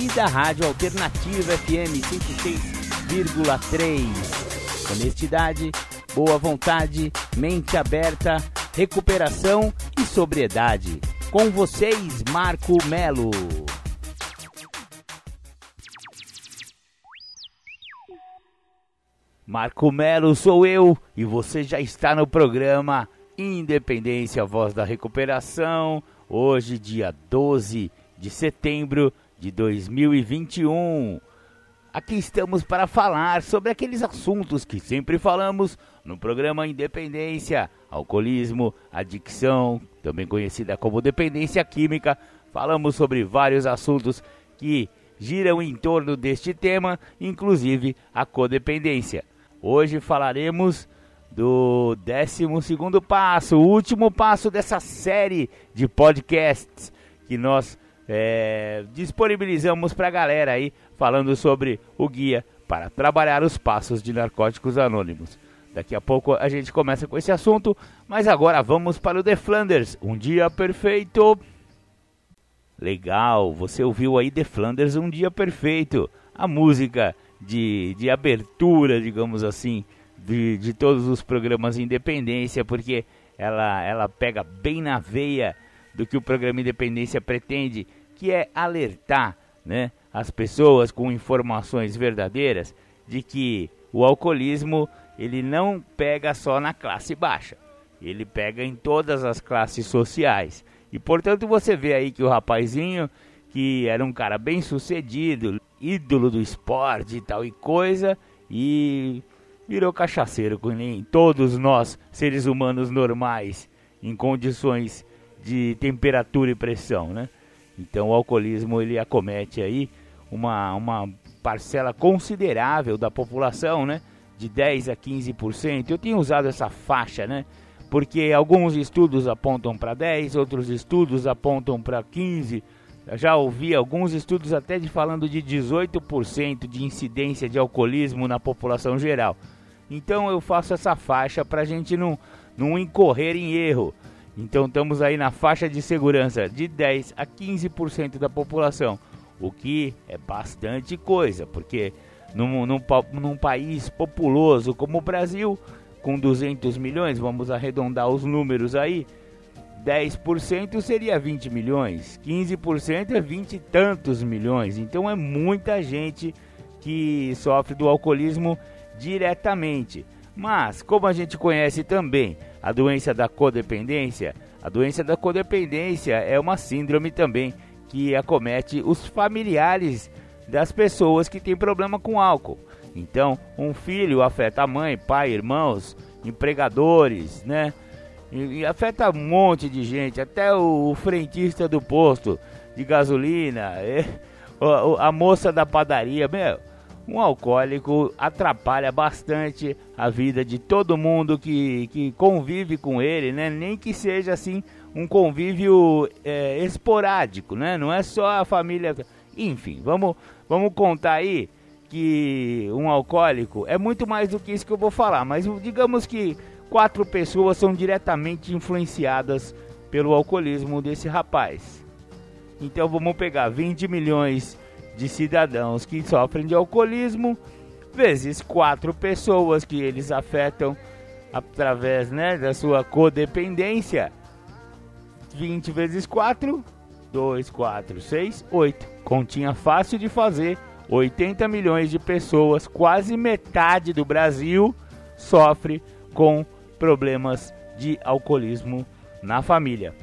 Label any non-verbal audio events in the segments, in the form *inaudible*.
e da Rádio Alternativa FM 106,3. Honestidade, boa vontade, mente aberta, recuperação e sobriedade. Com vocês, Marco Melo. Marco Melo sou eu e você já está no programa Independência Voz da Recuperação, hoje, dia 12 de setembro de 2021. Aqui estamos para falar sobre aqueles assuntos que sempre falamos no programa Independência: alcoolismo, adicção, também conhecida como dependência química. Falamos sobre vários assuntos que giram em torno deste tema, inclusive a codependência. Hoje falaremos do 12 passo, o último passo dessa série de podcasts que nós é, disponibilizamos para a galera aí, falando sobre o guia para trabalhar os passos de Narcóticos Anônimos. Daqui a pouco a gente começa com esse assunto, mas agora vamos para o The Flanders, um dia perfeito. Legal, você ouviu aí The Flanders, um dia perfeito, a música de, de abertura, digamos assim, de, de todos os programas Independência, porque ela, ela pega bem na veia do que o programa Independência pretende, que é alertar né, as pessoas com informações verdadeiras de que o alcoolismo ele não pega só na classe baixa, ele pega em todas as classes sociais. E portanto você vê aí que o rapazinho, que era um cara bem sucedido, ídolo do esporte e tal e coisa, e virou cachaceiro, com nem todos nós, seres humanos normais, em condições de temperatura e pressão, né? Então o alcoolismo ele acomete aí uma, uma parcela considerável da população, né? De 10 a 15%. Eu tenho usado essa faixa, né? Porque alguns estudos apontam para 10, outros estudos apontam para 15%. Eu já ouvi alguns estudos até de falando de 18% de incidência de alcoolismo na população geral. Então eu faço essa faixa para a gente não, não incorrer em erro. Então estamos aí na faixa de segurança de 10 a 15% da população, o que é bastante coisa, porque num, num, num país populoso como o Brasil, com 200 milhões, vamos arredondar os números aí, 10% seria 20 milhões, 15% é 20 e tantos milhões. Então é muita gente que sofre do alcoolismo diretamente. Mas, como a gente conhece também a doença da codependência, a doença da codependência é uma síndrome também que acomete os familiares das pessoas que têm problema com álcool. Então, um filho afeta a mãe, pai, irmãos, empregadores, né? E, e afeta um monte de gente, até o, o frentista do posto de gasolina, *laughs* é, a, a moça da padaria, meu, um alcoólico atrapalha bastante a vida de todo mundo que, que convive com ele, né? Nem que seja assim um convívio é, esporádico, né? Não é só a família. Enfim, vamos, vamos contar aí que um alcoólico é muito mais do que isso que eu vou falar, mas digamos que quatro pessoas são diretamente influenciadas pelo alcoolismo desse rapaz. Então vamos pegar 20 milhões de cidadãos que sofrem de alcoolismo vezes quatro pessoas que eles afetam através né, da sua codependência. 20 vezes 4, 2, 4, 6, 8. Continha fácil de fazer. 80 milhões de pessoas, quase metade do Brasil, sofre com problemas de alcoolismo na família.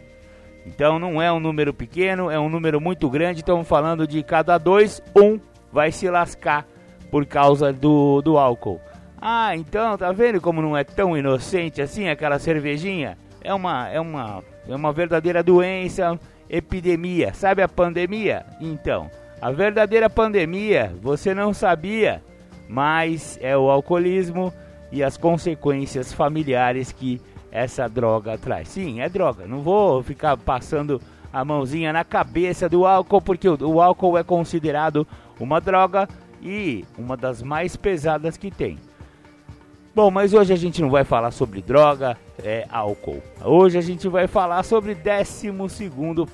Então não é um número pequeno, é um número muito grande. Estamos falando de cada dois, um vai se lascar por causa do, do álcool. Ah, então tá vendo como não é tão inocente assim aquela cervejinha? É uma, é uma, é uma verdadeira doença, epidemia. Sabe a pandemia? Então, a verdadeira pandemia, você não sabia, mas é o alcoolismo e as consequências familiares que essa droga traz. Sim, é droga. Não vou ficar passando a mãozinha na cabeça do álcool, porque o, o álcool é considerado uma droga e uma das mais pesadas que tem. Bom, mas hoje a gente não vai falar sobre droga, é álcool. Hoje a gente vai falar sobre 12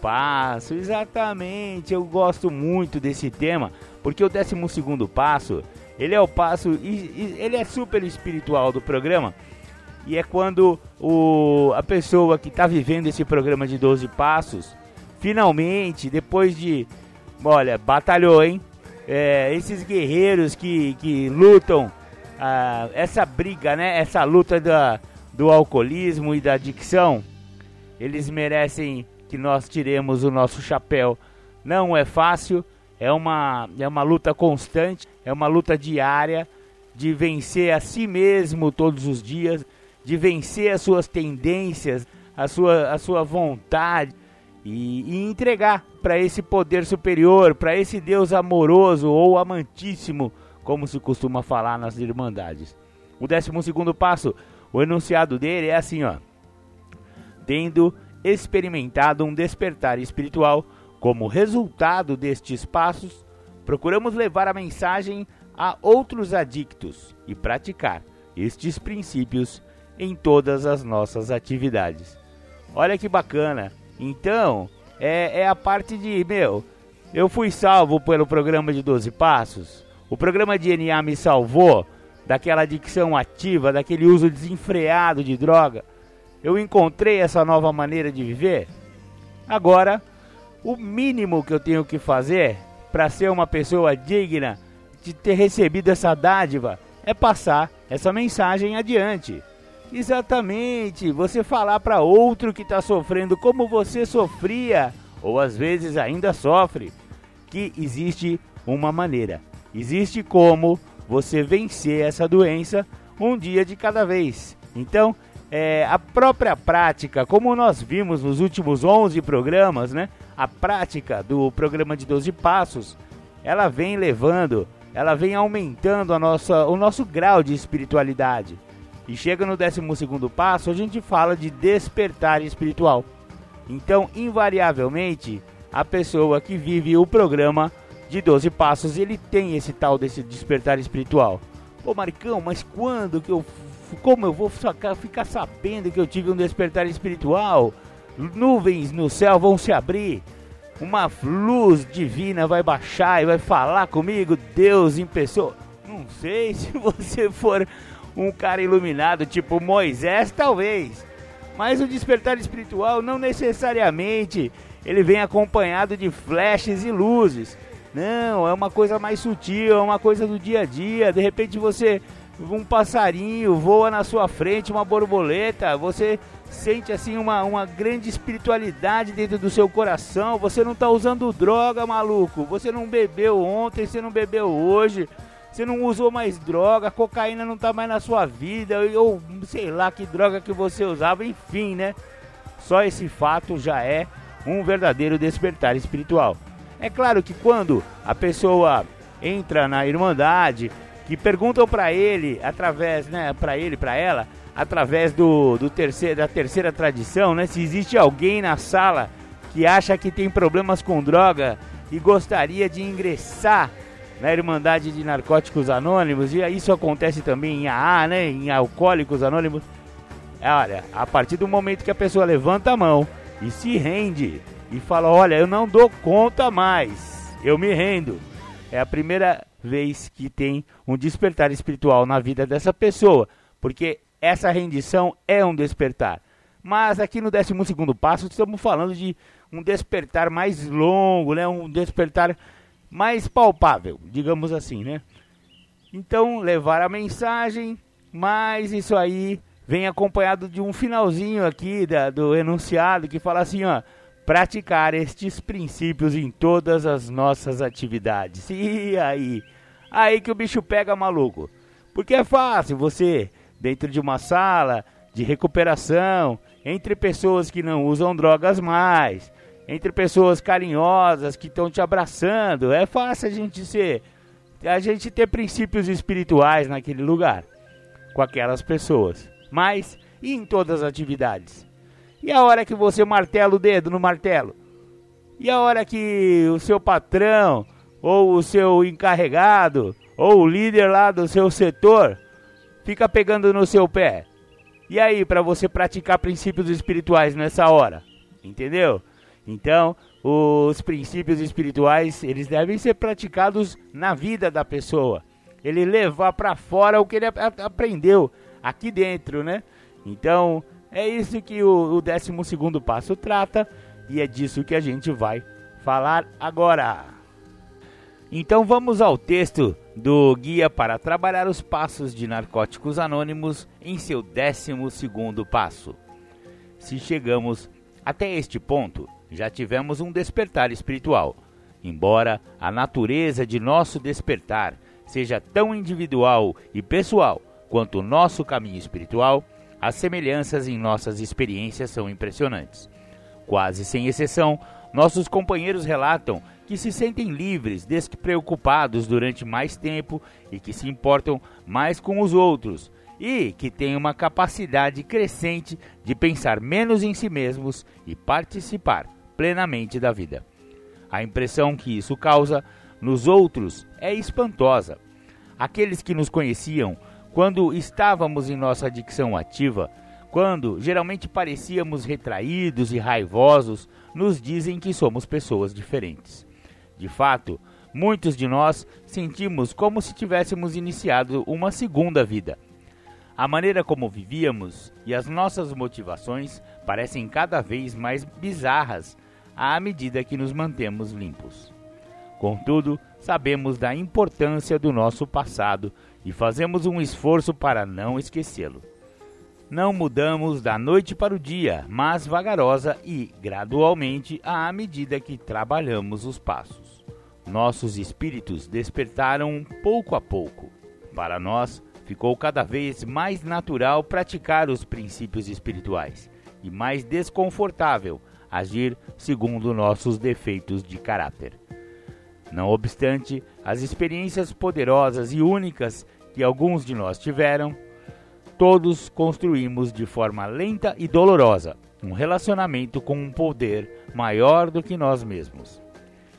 passo. Exatamente, eu gosto muito desse tema, porque o 12 passo, ele é o passo, ele é super espiritual do programa. E é quando o, a pessoa que está vivendo esse programa de 12 passos, finalmente, depois de, olha, batalhou, hein? É, esses guerreiros que, que lutam ah, essa briga, né? Essa luta da, do alcoolismo e da adicção, eles merecem que nós tiremos o nosso chapéu. Não é fácil, é uma, é uma luta constante, é uma luta diária de vencer a si mesmo todos os dias, de vencer as suas tendências, a sua, a sua vontade e, e entregar para esse poder superior, para esse Deus amoroso ou amantíssimo como se costuma falar nas irmandades. O décimo segundo passo, o enunciado dele é assim, ó. Tendo experimentado um despertar espiritual como resultado destes passos, procuramos levar a mensagem a outros adictos e praticar estes princípios em todas as nossas atividades. Olha que bacana! Então, é, é a parte de, meu, eu fui salvo pelo programa de 12 passos, o programa DNA me salvou daquela adicção ativa, daquele uso desenfreado de droga. Eu encontrei essa nova maneira de viver. Agora, o mínimo que eu tenho que fazer para ser uma pessoa digna de ter recebido essa dádiva é passar essa mensagem adiante. Exatamente, você falar para outro que está sofrendo como você sofria, ou às vezes ainda sofre, que existe uma maneira. Existe como você vencer essa doença um dia de cada vez. Então, é, a própria prática, como nós vimos nos últimos 11 programas, né? A prática do programa de 12 passos, ela vem levando, ela vem aumentando a nossa, o nosso grau de espiritualidade. E chega no 12 passo, a gente fala de despertar espiritual. Então, invariavelmente, a pessoa que vive o programa de 12 passos, ele tem esse tal desse despertar espiritual. Pô, Maricão, mas quando que eu. Como eu vou ficar sabendo que eu tive um despertar espiritual? Nuvens no céu vão se abrir, uma luz divina vai baixar e vai falar comigo, Deus em pessoa. Não sei *laughs* se você for um cara iluminado, tipo Moisés, talvez. Mas o despertar espiritual não necessariamente ele vem acompanhado de flashes e luzes. Não, é uma coisa mais sutil, é uma coisa do dia a dia. De repente você um passarinho voa na sua frente, uma borboleta, você sente assim uma, uma grande espiritualidade dentro do seu coração. Você não está usando droga, maluco. Você não bebeu ontem, você não bebeu hoje. Você não usou mais droga, cocaína não está mais na sua vida, ou sei lá que droga que você usava, enfim, né? Só esse fato já é um verdadeiro despertar espiritual. É claro que quando a pessoa entra na Irmandade, que perguntam para ele, através, né, para ele, para ela, através do, do terceiro, da terceira tradição, né, se existe alguém na sala que acha que tem problemas com droga e gostaria de ingressar na Irmandade de Narcóticos Anônimos, e isso acontece também em AA, né, em Alcoólicos Anônimos. Olha, a partir do momento que a pessoa levanta a mão e se rende e fala: Olha, eu não dou conta mais, eu me rendo. É a primeira vez que tem um despertar espiritual na vida dessa pessoa, porque essa rendição é um despertar. Mas aqui no 12 passo estamos falando de um despertar mais longo, né? um despertar mais palpável, digamos assim. Né? Então, levar a mensagem, mas isso aí vem acompanhado de um finalzinho aqui da, do enunciado que fala assim: ó praticar estes princípios em todas as nossas atividades. E aí? Aí que o bicho pega maluco. Porque é fácil você, dentro de uma sala de recuperação, entre pessoas que não usam drogas mais, entre pessoas carinhosas que estão te abraçando, é fácil a gente ser a gente ter princípios espirituais naquele lugar, com aquelas pessoas. Mas e em todas as atividades? E a hora que você martela o dedo no martelo? E a hora que o seu patrão, ou o seu encarregado, ou o líder lá do seu setor fica pegando no seu pé? E aí, para você praticar princípios espirituais nessa hora? Entendeu? Então, os princípios espirituais, eles devem ser praticados na vida da pessoa. Ele levar para fora o que ele aprendeu aqui dentro, né? Então, é isso que o, o 12 passo trata e é disso que a gente vai falar agora. Então, vamos ao texto do Guia para Trabalhar os Passos de Narcóticos Anônimos em seu 12 passo. Se chegamos até este ponto, já tivemos um despertar espiritual. Embora a natureza de nosso despertar seja tão individual e pessoal quanto o nosso caminho espiritual, as semelhanças em nossas experiências são impressionantes. Quase sem exceção, nossos companheiros relatam que se sentem livres, despreocupados durante mais tempo e que se importam mais com os outros, e que têm uma capacidade crescente de pensar menos em si mesmos e participar plenamente da vida. A impressão que isso causa nos outros é espantosa. Aqueles que nos conheciam quando estávamos em nossa adicção ativa, quando geralmente parecíamos retraídos e raivosos, nos dizem que somos pessoas diferentes. De fato, muitos de nós sentimos como se tivéssemos iniciado uma segunda vida. A maneira como vivíamos e as nossas motivações parecem cada vez mais bizarras à medida que nos mantemos limpos. Contudo, sabemos da importância do nosso passado e fazemos um esforço para não esquecê-lo. Não mudamos da noite para o dia, mas vagarosa e gradualmente à medida que trabalhamos os passos. Nossos espíritos despertaram pouco a pouco. Para nós, ficou cada vez mais natural praticar os princípios espirituais e mais desconfortável agir segundo nossos defeitos de caráter. Não obstante as experiências poderosas e únicas que alguns de nós tiveram, todos construímos de forma lenta e dolorosa um relacionamento com um poder maior do que nós mesmos.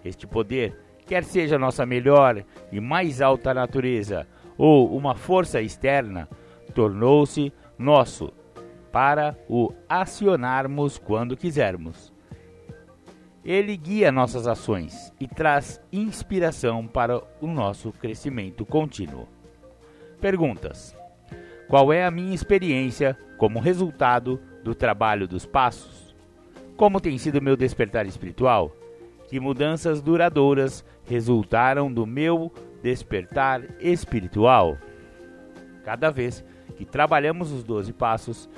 Este poder, quer seja nossa melhor e mais alta natureza ou uma força externa, tornou-se nosso para o acionarmos quando quisermos. Ele guia nossas ações e traz inspiração para o nosso crescimento contínuo. Perguntas: Qual é a minha experiência como resultado do trabalho dos passos? Como tem sido meu despertar espiritual? Que mudanças duradouras resultaram do meu despertar espiritual? Cada vez que trabalhamos os 12 passos,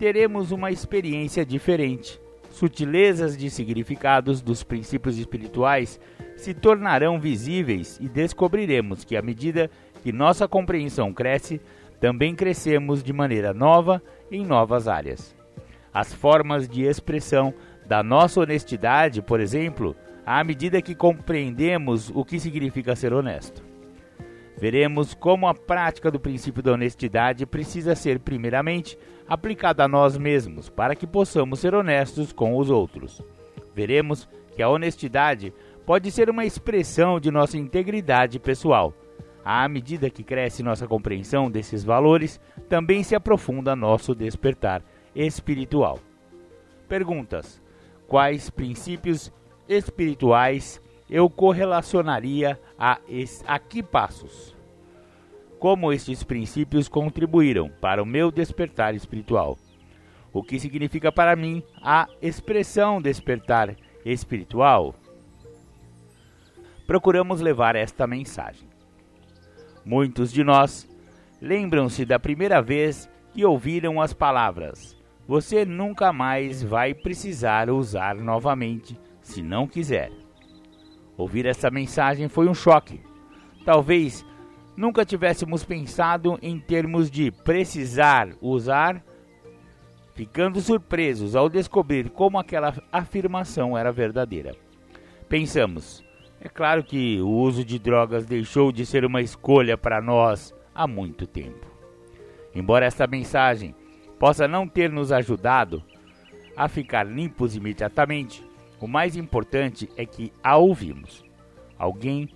teremos uma experiência diferente. Sutilezas de significados dos princípios espirituais se tornarão visíveis e descobriremos que, à medida que nossa compreensão cresce, também crescemos de maneira nova em novas áreas. As formas de expressão da nossa honestidade, por exemplo, à medida que compreendemos o que significa ser honesto. Veremos como a prática do princípio da honestidade precisa ser, primeiramente, aplicada a nós mesmos, para que possamos ser honestos com os outros. Veremos que a honestidade pode ser uma expressão de nossa integridade pessoal. À medida que cresce nossa compreensão desses valores, também se aprofunda nosso despertar espiritual. Perguntas: Quais princípios espirituais eu correlacionaria a, a que passos? Como estes princípios contribuíram para o meu despertar espiritual? O que significa para mim a expressão despertar espiritual? Procuramos levar esta mensagem. Muitos de nós lembram-se da primeira vez que ouviram as palavras: Você nunca mais vai precisar usar novamente se não quiser. Ouvir essa mensagem foi um choque. Talvez nunca tivéssemos pensado em termos de precisar usar, ficando surpresos ao descobrir como aquela afirmação era verdadeira. Pensamos, É claro que o uso de drogas deixou de ser uma escolha para nós há muito tempo. Embora esta mensagem possa não ter nos ajudado a ficar limpos imediatamente, o mais importante é que a ouvimos. Alguém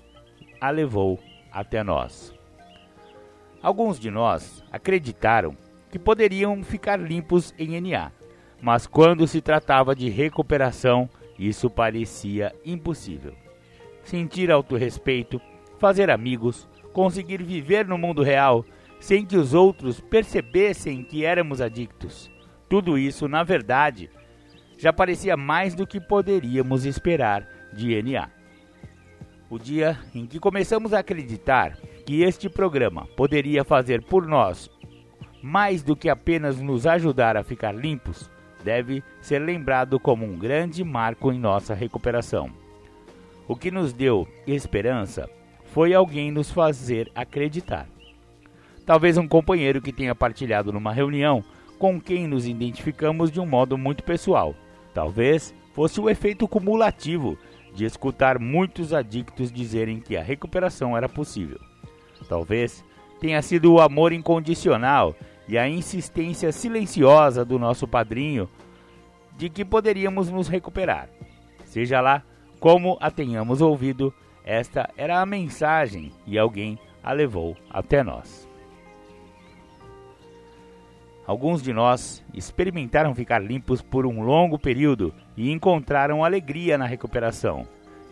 a levou até nós. Alguns de nós acreditaram que poderiam ficar limpos em NA, mas quando se tratava de recuperação, isso parecia impossível. Sentir autorrespeito, fazer amigos, conseguir viver no mundo real sem que os outros percebessem que éramos adictos. Tudo isso, na verdade, já parecia mais do que poderíamos esperar de NA. O dia em que começamos a acreditar que este programa poderia fazer por nós mais do que apenas nos ajudar a ficar limpos, deve ser lembrado como um grande marco em nossa recuperação. O que nos deu esperança foi alguém nos fazer acreditar. Talvez um companheiro que tenha partilhado numa reunião com quem nos identificamos de um modo muito pessoal. Talvez fosse o efeito cumulativo de escutar muitos adictos dizerem que a recuperação era possível. Talvez tenha sido o amor incondicional e a insistência silenciosa do nosso padrinho de que poderíamos nos recuperar. Seja lá como a tenhamos ouvido, esta era a mensagem e alguém a levou até nós. Alguns de nós experimentaram ficar limpos por um longo período e encontraram alegria na recuperação.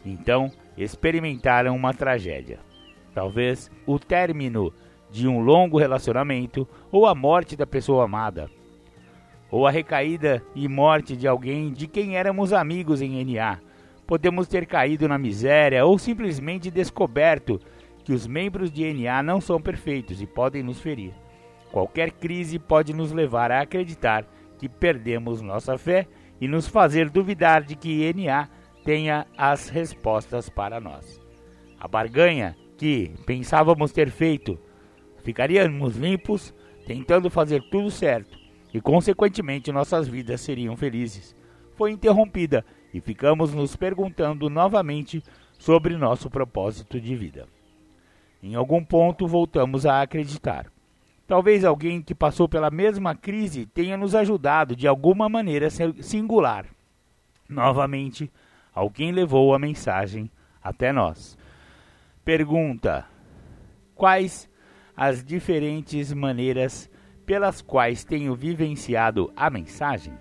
Então, experimentaram uma tragédia. Talvez o término de um longo relacionamento ou a morte da pessoa amada, ou a recaída e morte de alguém de quem éramos amigos em NA. Podemos ter caído na miséria ou simplesmente descoberto que os membros de NA não são perfeitos e podem nos ferir. Qualquer crise pode nos levar a acreditar que perdemos nossa fé e nos fazer duvidar de que NA tenha as respostas para nós. A barganha que pensávamos ter feito ficaríamos limpos, tentando fazer tudo certo, e consequentemente nossas vidas seriam felizes. Foi interrompida e ficamos nos perguntando novamente sobre nosso propósito de vida. Em algum ponto voltamos a acreditar. Talvez alguém que passou pela mesma crise tenha nos ajudado de alguma maneira singular. Novamente, alguém levou a mensagem até nós. Pergunta: Quais as diferentes maneiras pelas quais tenho vivenciado a mensagem.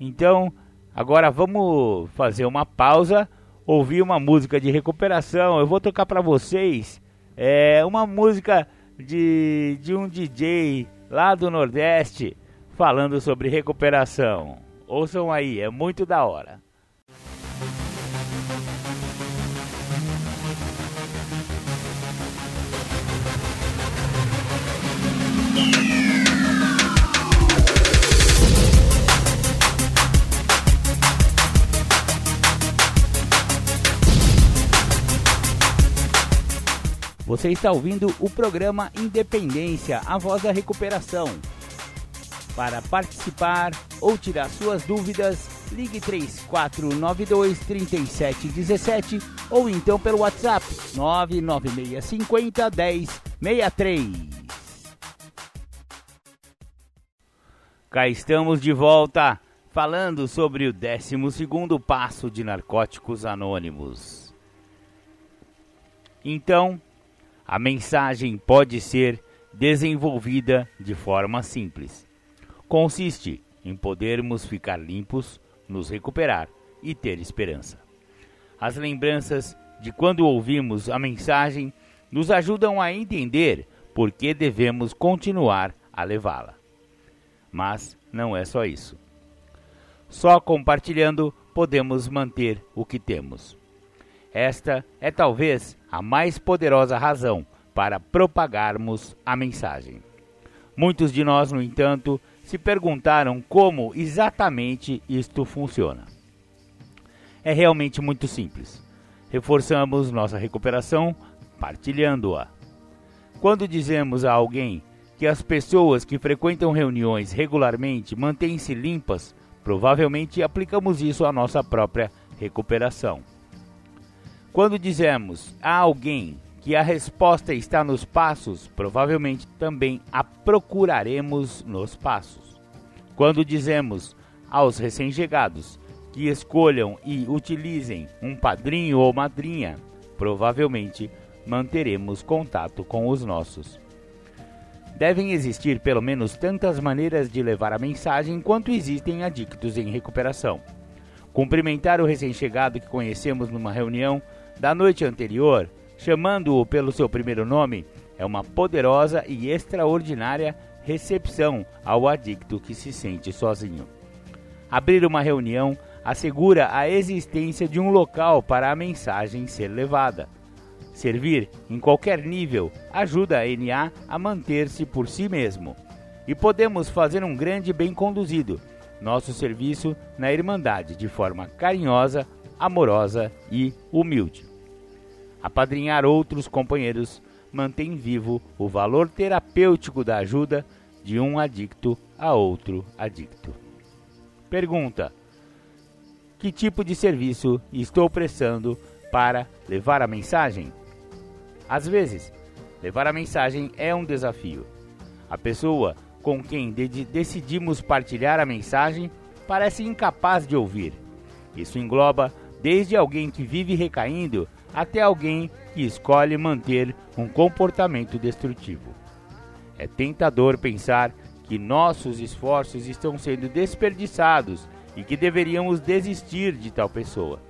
Então, agora vamos fazer uma pausa, ouvir uma música de recuperação. Eu vou tocar para vocês é, uma música de, de um DJ lá do Nordeste falando sobre recuperação. Ouçam aí, é muito da hora. Você está ouvindo o programa Independência, a voz da recuperação. Para participar ou tirar suas dúvidas, ligue 3492 3717 ou então pelo WhatsApp 99650 1063. Cá estamos de volta falando sobre o 12 passo de Narcóticos Anônimos. Então, a mensagem pode ser desenvolvida de forma simples. Consiste em podermos ficar limpos, nos recuperar e ter esperança. As lembranças de quando ouvimos a mensagem nos ajudam a entender por que devemos continuar a levá-la. Mas não é só isso. Só compartilhando podemos manter o que temos. Esta é talvez a mais poderosa razão para propagarmos a mensagem. Muitos de nós, no entanto, se perguntaram como exatamente isto funciona. É realmente muito simples. Reforçamos nossa recuperação partilhando-a. Quando dizemos a alguém que as pessoas que frequentam reuniões regularmente mantêm-se limpas, provavelmente aplicamos isso à nossa própria recuperação. Quando dizemos a alguém que a resposta está nos passos, provavelmente também a procuraremos nos passos. Quando dizemos aos recém-chegados que escolham e utilizem um padrinho ou madrinha, provavelmente manteremos contato com os nossos. Devem existir pelo menos tantas maneiras de levar a mensagem quanto existem adictos em recuperação. Cumprimentar o recém-chegado que conhecemos numa reunião da noite anterior, chamando-o pelo seu primeiro nome, é uma poderosa e extraordinária recepção ao adicto que se sente sozinho. Abrir uma reunião assegura a existência de um local para a mensagem ser levada. Servir em qualquer nível ajuda a NA a manter-se por si mesmo. E podemos fazer um grande bem conduzido, nosso serviço na Irmandade de forma carinhosa, amorosa e humilde. Apadrinhar outros companheiros mantém vivo o valor terapêutico da ajuda de um adicto a outro adicto. Pergunta: Que tipo de serviço estou prestando para levar a mensagem? Às vezes, levar a mensagem é um desafio. A pessoa com quem de decidimos partilhar a mensagem parece incapaz de ouvir. Isso engloba desde alguém que vive recaindo até alguém que escolhe manter um comportamento destrutivo. É tentador pensar que nossos esforços estão sendo desperdiçados e que deveríamos desistir de tal pessoa.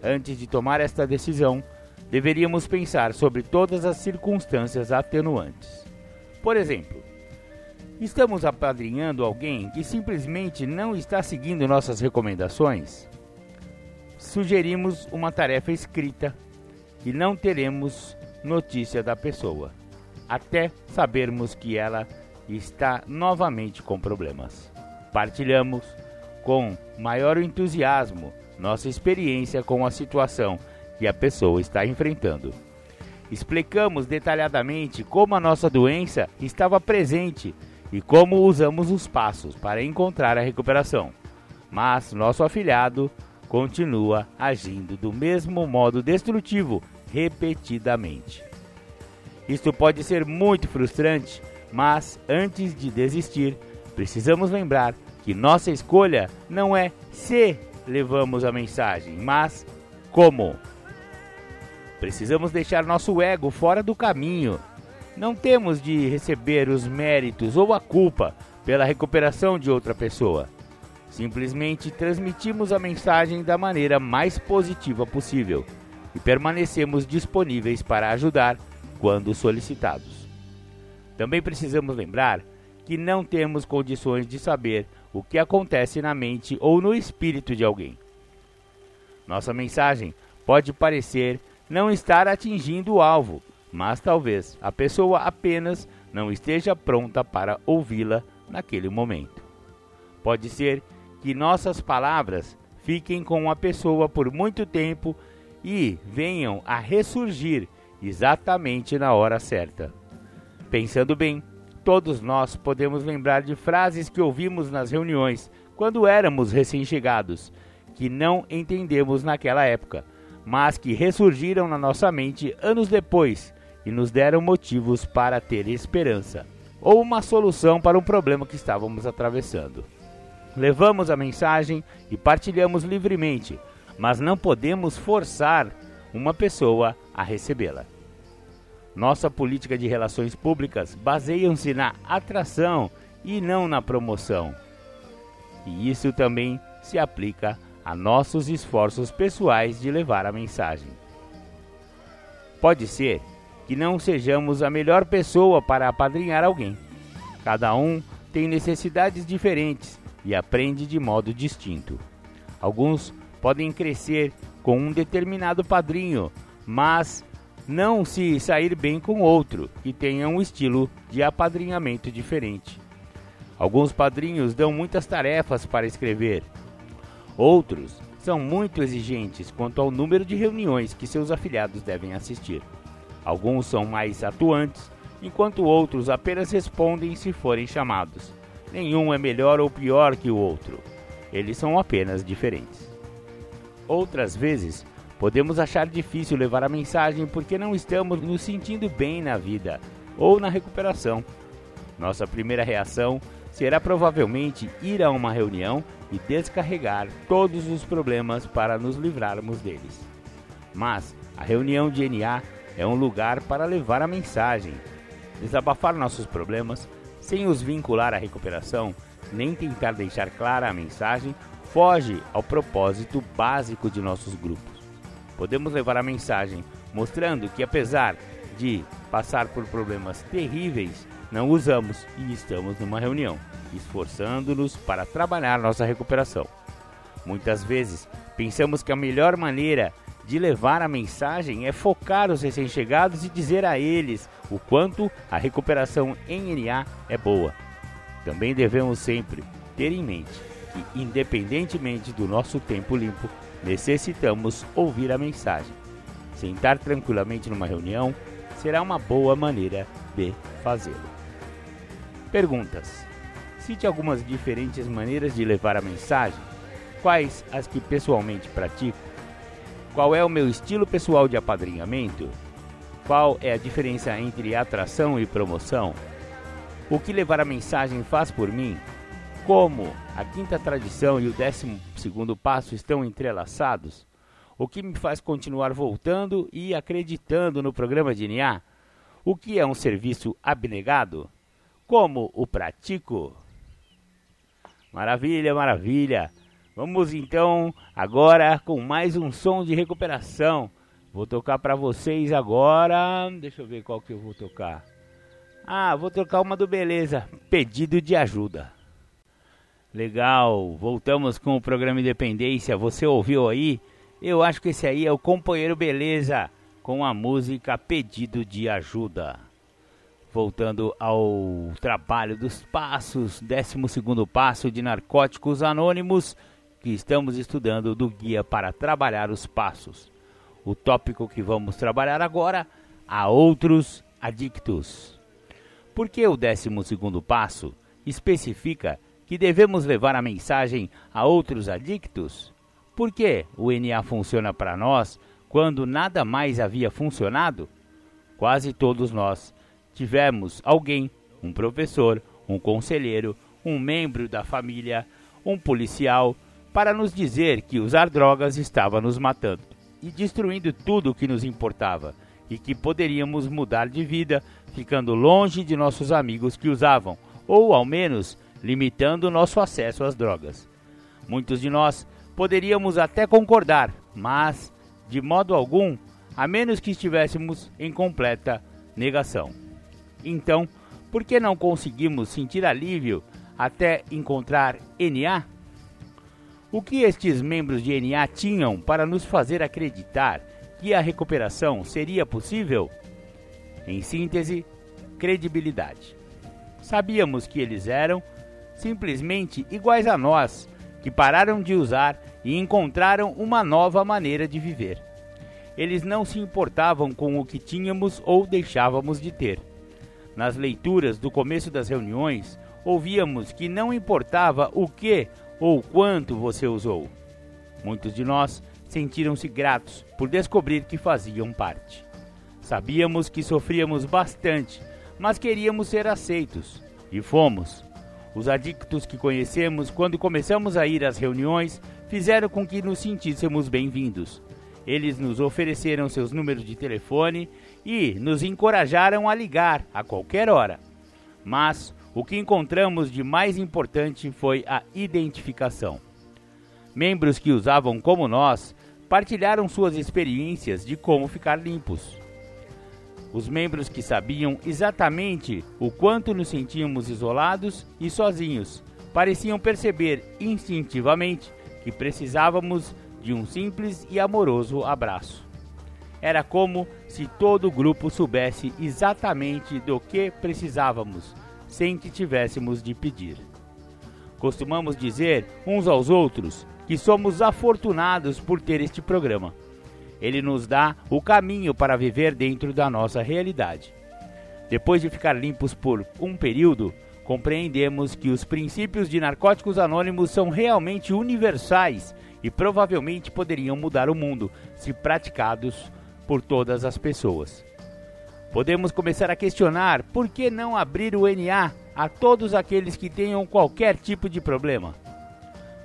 Antes de tomar esta decisão, deveríamos pensar sobre todas as circunstâncias atenuantes. Por exemplo, estamos apadrinhando alguém que simplesmente não está seguindo nossas recomendações? Sugerimos uma tarefa escrita e não teremos notícia da pessoa, até sabermos que ela está novamente com problemas. Partilhamos com maior entusiasmo nossa experiência com a situação que a pessoa está enfrentando. Explicamos detalhadamente como a nossa doença estava presente e como usamos os passos para encontrar a recuperação. Mas nosso afilhado continua agindo do mesmo modo destrutivo repetidamente. Isto pode ser muito frustrante, mas antes de desistir, precisamos lembrar que nossa escolha não é se levamos a mensagem, mas como. Precisamos deixar nosso ego fora do caminho. Não temos de receber os méritos ou a culpa pela recuperação de outra pessoa. Simplesmente transmitimos a mensagem da maneira mais positiva possível e permanecemos disponíveis para ajudar quando solicitados. Também precisamos lembrar que não temos condições de saber o que acontece na mente ou no espírito de alguém. Nossa mensagem pode parecer não estar atingindo o alvo, mas talvez a pessoa apenas não esteja pronta para ouvi-la naquele momento. Pode ser que nossas palavras fiquem com a pessoa por muito tempo e venham a ressurgir exatamente na hora certa. Pensando bem, todos nós podemos lembrar de frases que ouvimos nas reuniões quando éramos recém-chegados, que não entendemos naquela época, mas que ressurgiram na nossa mente anos depois e nos deram motivos para ter esperança ou uma solução para um problema que estávamos atravessando. Levamos a mensagem e partilhamos livremente, mas não podemos forçar uma pessoa a recebê-la. Nossa política de relações públicas baseia-se na atração e não na promoção. E isso também se aplica a nossos esforços pessoais de levar a mensagem. Pode ser que não sejamos a melhor pessoa para apadrinhar alguém. Cada um tem necessidades diferentes e aprende de modo distinto. Alguns podem crescer com um determinado padrinho, mas não se sair bem com outro que tenha um estilo de apadrinhamento diferente. Alguns padrinhos dão muitas tarefas para escrever, Outros são muito exigentes quanto ao número de reuniões que seus afiliados devem assistir. Alguns são mais atuantes, enquanto outros apenas respondem se forem chamados. Nenhum é melhor ou pior que o outro. Eles são apenas diferentes. Outras vezes, Podemos achar difícil levar a mensagem porque não estamos nos sentindo bem na vida ou na recuperação. Nossa primeira reação será provavelmente ir a uma reunião e descarregar todos os problemas para nos livrarmos deles. Mas a reunião de NA é um lugar para levar a mensagem, desabafar nossos problemas sem os vincular à recuperação, nem tentar deixar clara a mensagem, foge ao propósito básico de nossos grupos podemos levar a mensagem mostrando que, apesar de passar por problemas terríveis, não usamos e estamos numa reunião, esforçando-nos para trabalhar nossa recuperação. Muitas vezes pensamos que a melhor maneira de levar a mensagem é focar os recém-chegados e dizer a eles o quanto a recuperação em NA é boa. Também devemos sempre ter em mente que, independentemente do nosso tempo limpo, necessitamos ouvir a mensagem. Sentar tranquilamente numa reunião será uma boa maneira de fazê-lo. Perguntas: Cite algumas diferentes maneiras de levar a mensagem. Quais as que pessoalmente pratico? Qual é o meu estilo pessoal de apadrinhamento? Qual é a diferença entre atração e promoção? O que levar a mensagem faz por mim? Como a quinta tradição e o décimo segundo passo estão entrelaçados, o que me faz continuar voltando e acreditando no programa de NA? O que é um serviço abnegado? Como o pratico? Maravilha, maravilha! Vamos então agora com mais um som de recuperação. Vou tocar para vocês agora. Deixa eu ver qual que eu vou tocar. Ah, vou tocar uma do Beleza. Pedido de ajuda. Legal, voltamos com o programa Independência. Você ouviu aí? Eu acho que esse aí é o companheiro Beleza com a música Pedido de Ajuda. Voltando ao trabalho dos passos, 12 passo de Narcóticos Anônimos, que estamos estudando do Guia para Trabalhar os Passos. O tópico que vamos trabalhar agora, a outros adictos. Porque o 12 passo especifica que devemos levar a mensagem a outros adictos? Por que o NA funciona para nós quando nada mais havia funcionado? Quase todos nós tivemos alguém, um professor, um conselheiro, um membro da família, um policial, para nos dizer que usar drogas estava nos matando e destruindo tudo o que nos importava e que poderíamos mudar de vida ficando longe de nossos amigos que usavam, ou ao menos limitando nosso acesso às drogas. Muitos de nós poderíamos até concordar, mas, de modo algum, a menos que estivéssemos em completa negação. Então, por que não conseguimos sentir alívio até encontrar NA? O que estes membros de NA tinham para nos fazer acreditar que a recuperação seria possível? Em síntese, credibilidade. Sabíamos que eles eram simplesmente iguais a nós, que pararam de usar e encontraram uma nova maneira de viver. Eles não se importavam com o que tínhamos ou deixávamos de ter. Nas leituras do começo das reuniões, ouvíamos que não importava o que ou quanto você usou. Muitos de nós sentiram-se gratos por descobrir que faziam parte. Sabíamos que sofríamos bastante, mas queríamos ser aceitos, e fomos. Os adictos que conhecemos, quando começamos a ir às reuniões, fizeram com que nos sentíssemos bem-vindos. Eles nos ofereceram seus números de telefone e nos encorajaram a ligar a qualquer hora. Mas o que encontramos de mais importante foi a identificação. Membros que usavam como nós partilharam suas experiências de como ficar limpos. Os membros que sabiam exatamente o quanto nos sentíamos isolados e sozinhos pareciam perceber instintivamente que precisávamos de um simples e amoroso abraço. Era como se todo o grupo soubesse exatamente do que precisávamos, sem que tivéssemos de pedir. Costumamos dizer uns aos outros que somos afortunados por ter este programa ele nos dá o caminho para viver dentro da nossa realidade. Depois de ficar limpos por um período, compreendemos que os princípios de Narcóticos Anônimos são realmente universais e provavelmente poderiam mudar o mundo se praticados por todas as pessoas. Podemos começar a questionar por que não abrir o NA a todos aqueles que tenham qualquer tipo de problema.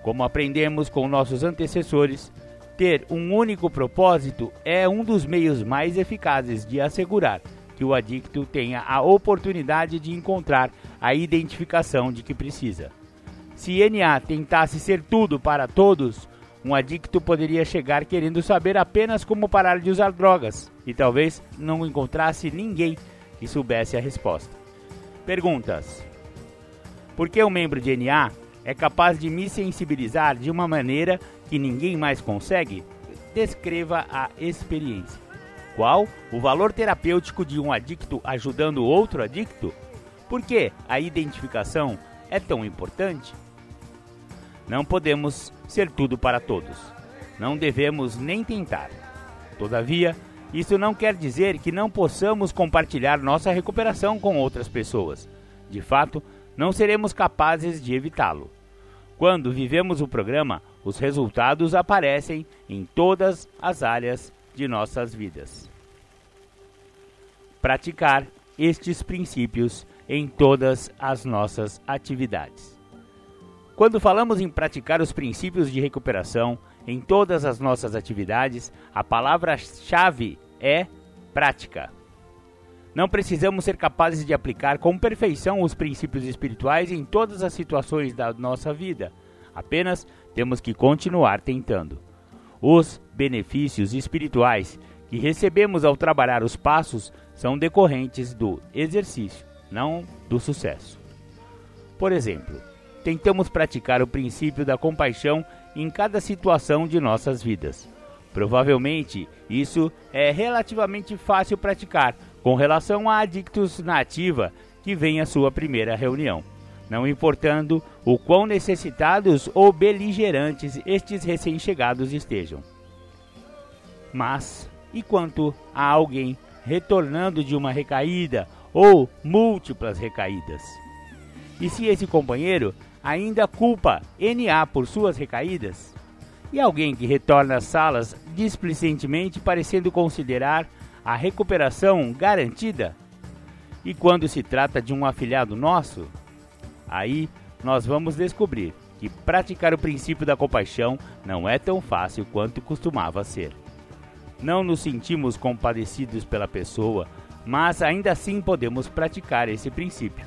Como aprendemos com nossos antecessores, ter um único propósito é um dos meios mais eficazes de assegurar que o adicto tenha a oportunidade de encontrar a identificação de que precisa. Se NA tentasse ser tudo para todos, um adicto poderia chegar querendo saber apenas como parar de usar drogas e talvez não encontrasse ninguém que soubesse a resposta. Perguntas: Por que um membro de NA é capaz de me sensibilizar de uma maneira que ninguém mais consegue? Descreva a experiência. Qual o valor terapêutico de um adicto ajudando outro adicto? Por que a identificação é tão importante? Não podemos ser tudo para todos. Não devemos nem tentar. Todavia, isso não quer dizer que não possamos compartilhar nossa recuperação com outras pessoas. De fato, não seremos capazes de evitá-lo. Quando vivemos o programa, os resultados aparecem em todas as áreas de nossas vidas. Praticar estes princípios em todas as nossas atividades. Quando falamos em praticar os princípios de recuperação em todas as nossas atividades, a palavra-chave é prática. Não precisamos ser capazes de aplicar com perfeição os princípios espirituais em todas as situações da nossa vida. Apenas temos que continuar tentando. Os benefícios espirituais que recebemos ao trabalhar os passos são decorrentes do exercício, não do sucesso. Por exemplo, tentamos praticar o princípio da compaixão em cada situação de nossas vidas. Provavelmente isso é relativamente fácil praticar com relação a adictos na ativa que vem à sua primeira reunião não importando o quão necessitados ou beligerantes estes recém-chegados estejam. Mas, e quanto a alguém retornando de uma recaída ou múltiplas recaídas? E se esse companheiro ainda culpa NA por suas recaídas? E alguém que retorna às salas displicentemente parecendo considerar a recuperação garantida? E quando se trata de um afilhado nosso, Aí nós vamos descobrir que praticar o princípio da compaixão não é tão fácil quanto costumava ser. Não nos sentimos compadecidos pela pessoa, mas ainda assim podemos praticar esse princípio.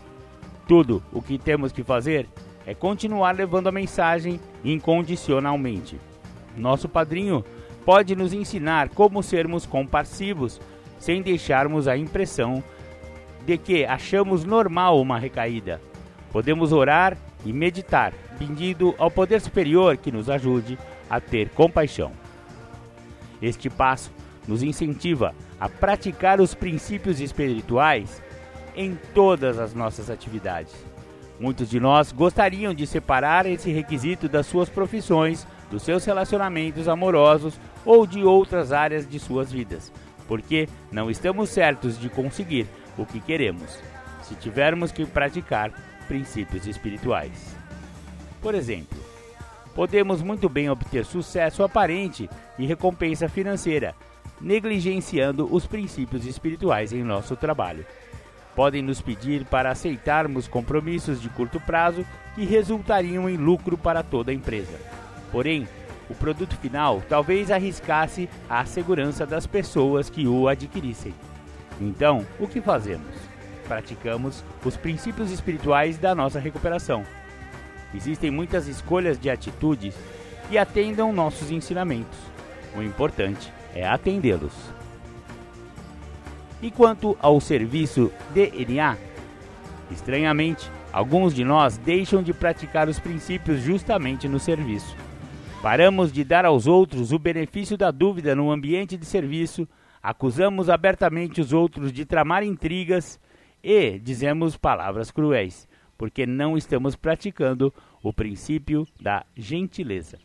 Tudo o que temos que fazer é continuar levando a mensagem incondicionalmente. Nosso padrinho pode nos ensinar como sermos compassivos, sem deixarmos a impressão de que achamos normal uma recaída Podemos orar e meditar, pedindo ao poder superior que nos ajude a ter compaixão. Este passo nos incentiva a praticar os princípios espirituais em todas as nossas atividades. Muitos de nós gostariam de separar esse requisito das suas profissões, dos seus relacionamentos amorosos ou de outras áreas de suas vidas, porque não estamos certos de conseguir o que queremos. Se tivermos que praticar princípios espirituais. Por exemplo, podemos muito bem obter sucesso aparente e recompensa financeira, negligenciando os princípios espirituais em nosso trabalho. Podem nos pedir para aceitarmos compromissos de curto prazo que resultariam em lucro para toda a empresa. Porém, o produto final talvez arriscasse a segurança das pessoas que o adquirissem. Então, o que fazemos? praticamos os princípios espirituais da nossa recuperação. Existem muitas escolhas de atitudes que atendam nossos ensinamentos. O importante é atendê-los. E quanto ao serviço DNA, estranhamente, alguns de nós deixam de praticar os princípios justamente no serviço. Paramos de dar aos outros o benefício da dúvida no ambiente de serviço, acusamos abertamente os outros de tramar intrigas e dizemos palavras cruéis, porque não estamos praticando o princípio da gentileza.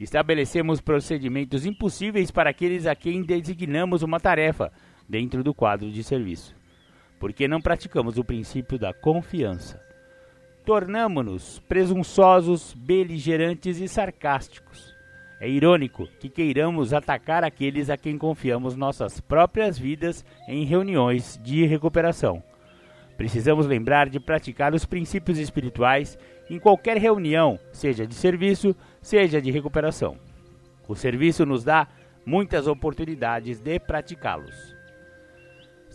Estabelecemos procedimentos impossíveis para aqueles a quem designamos uma tarefa dentro do quadro de serviço, porque não praticamos o princípio da confiança. Tornamo-nos presunçosos, beligerantes e sarcásticos. É irônico que queiramos atacar aqueles a quem confiamos nossas próprias vidas em reuniões de recuperação. Precisamos lembrar de praticar os princípios espirituais em qualquer reunião, seja de serviço, seja de recuperação. O serviço nos dá muitas oportunidades de praticá-los.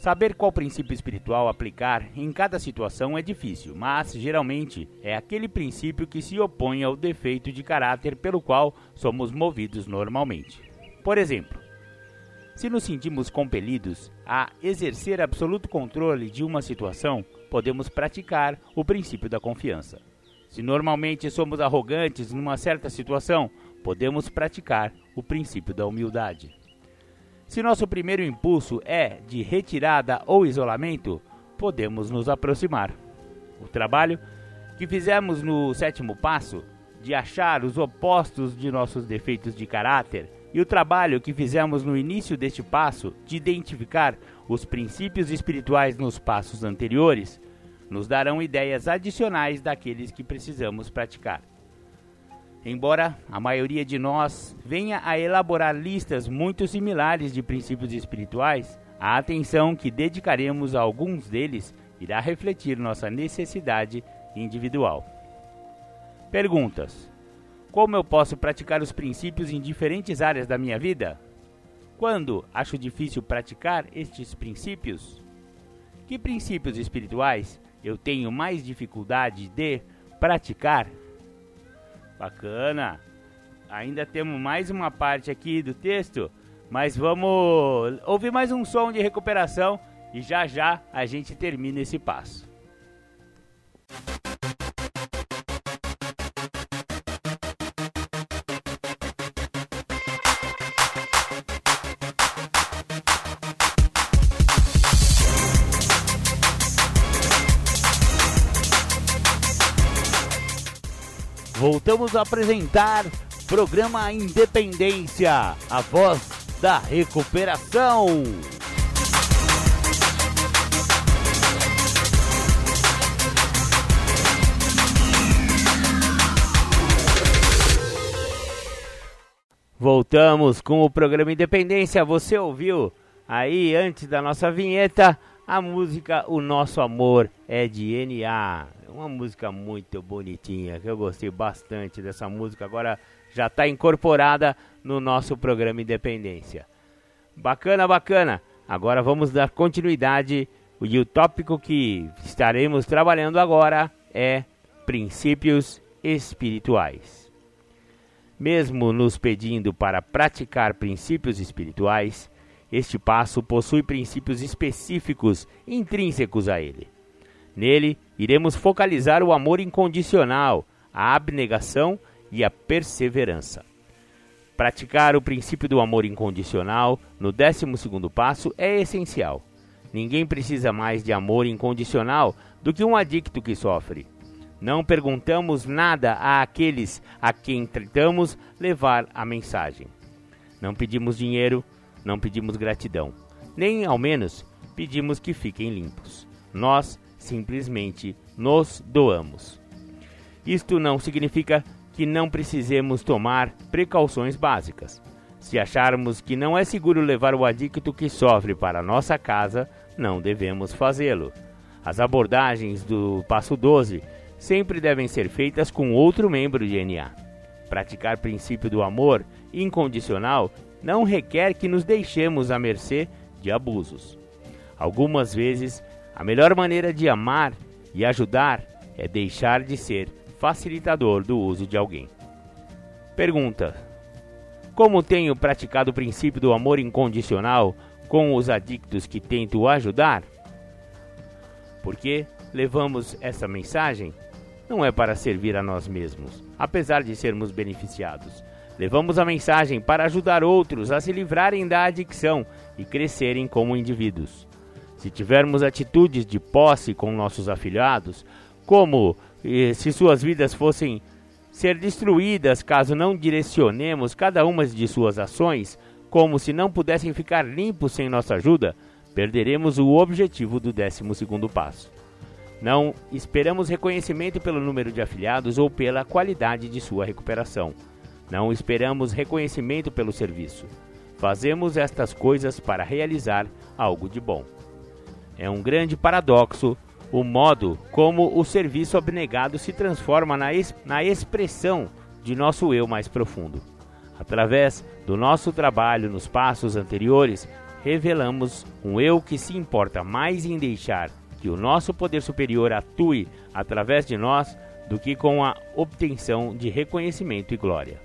Saber qual princípio espiritual aplicar em cada situação é difícil, mas geralmente é aquele princípio que se opõe ao defeito de caráter pelo qual somos movidos normalmente. Por exemplo, se nos sentimos compelidos a exercer absoluto controle de uma situação, podemos praticar o princípio da confiança. Se normalmente somos arrogantes numa certa situação, podemos praticar o princípio da humildade. Se nosso primeiro impulso é de retirada ou isolamento, podemos nos aproximar. O trabalho que fizemos no sétimo passo, de achar os opostos de nossos defeitos de caráter, e o trabalho que fizemos no início deste passo, de identificar os princípios espirituais nos passos anteriores, nos darão ideias adicionais daqueles que precisamos praticar. Embora a maioria de nós venha a elaborar listas muito similares de princípios espirituais, a atenção que dedicaremos a alguns deles irá refletir nossa necessidade individual. Perguntas: Como eu posso praticar os princípios em diferentes áreas da minha vida? Quando acho difícil praticar estes princípios? Que princípios espirituais eu tenho mais dificuldade de praticar? Bacana. Ainda temos mais uma parte aqui do texto, mas vamos ouvir mais um som de recuperação e já já a gente termina esse passo. Voltamos a apresentar programa Independência, a voz da recuperação. Voltamos com o programa Independência. Você ouviu aí antes da nossa vinheta a música O Nosso Amor é de NA uma música muito bonitinha, que eu gostei bastante dessa música. Agora já está incorporada no nosso programa Independência. Bacana, bacana. Agora vamos dar continuidade e o tópico que estaremos trabalhando agora é princípios espirituais. Mesmo nos pedindo para praticar princípios espirituais, este passo possui princípios específicos intrínsecos a ele. Nele, iremos focalizar o amor incondicional, a abnegação e a perseverança. Praticar o princípio do amor incondicional no 12 passo é essencial. Ninguém precisa mais de amor incondicional do que um adicto que sofre. Não perguntamos nada àqueles a quem tentamos levar a mensagem. Não pedimos dinheiro, não pedimos gratidão, nem ao menos pedimos que fiquem limpos. Nós simplesmente nos doamos. Isto não significa que não precisemos tomar precauções básicas. Se acharmos que não é seguro levar o adicto que sofre para nossa casa, não devemos fazê-lo. As abordagens do passo 12 sempre devem ser feitas com outro membro de NA. Praticar princípio do amor incondicional não requer que nos deixemos à mercê de abusos. Algumas vezes a melhor maneira de amar e ajudar é deixar de ser facilitador do uso de alguém. Pergunta: Como tenho praticado o princípio do amor incondicional com os adictos que tento ajudar? Porque levamos essa mensagem? Não é para servir a nós mesmos, apesar de sermos beneficiados. Levamos a mensagem para ajudar outros a se livrarem da adicção e crescerem como indivíduos. Se tivermos atitudes de posse com nossos afilhados, como eh, se suas vidas fossem ser destruídas caso não direcionemos cada uma de suas ações, como se não pudessem ficar limpos sem nossa ajuda, perderemos o objetivo do 12 passo. Não esperamos reconhecimento pelo número de afiliados ou pela qualidade de sua recuperação. Não esperamos reconhecimento pelo serviço. Fazemos estas coisas para realizar algo de bom. É um grande paradoxo o modo como o serviço abnegado se transforma na, es na expressão de nosso eu mais profundo. Através do nosso trabalho nos passos anteriores, revelamos um eu que se importa mais em deixar que o nosso poder superior atue através de nós do que com a obtenção de reconhecimento e glória.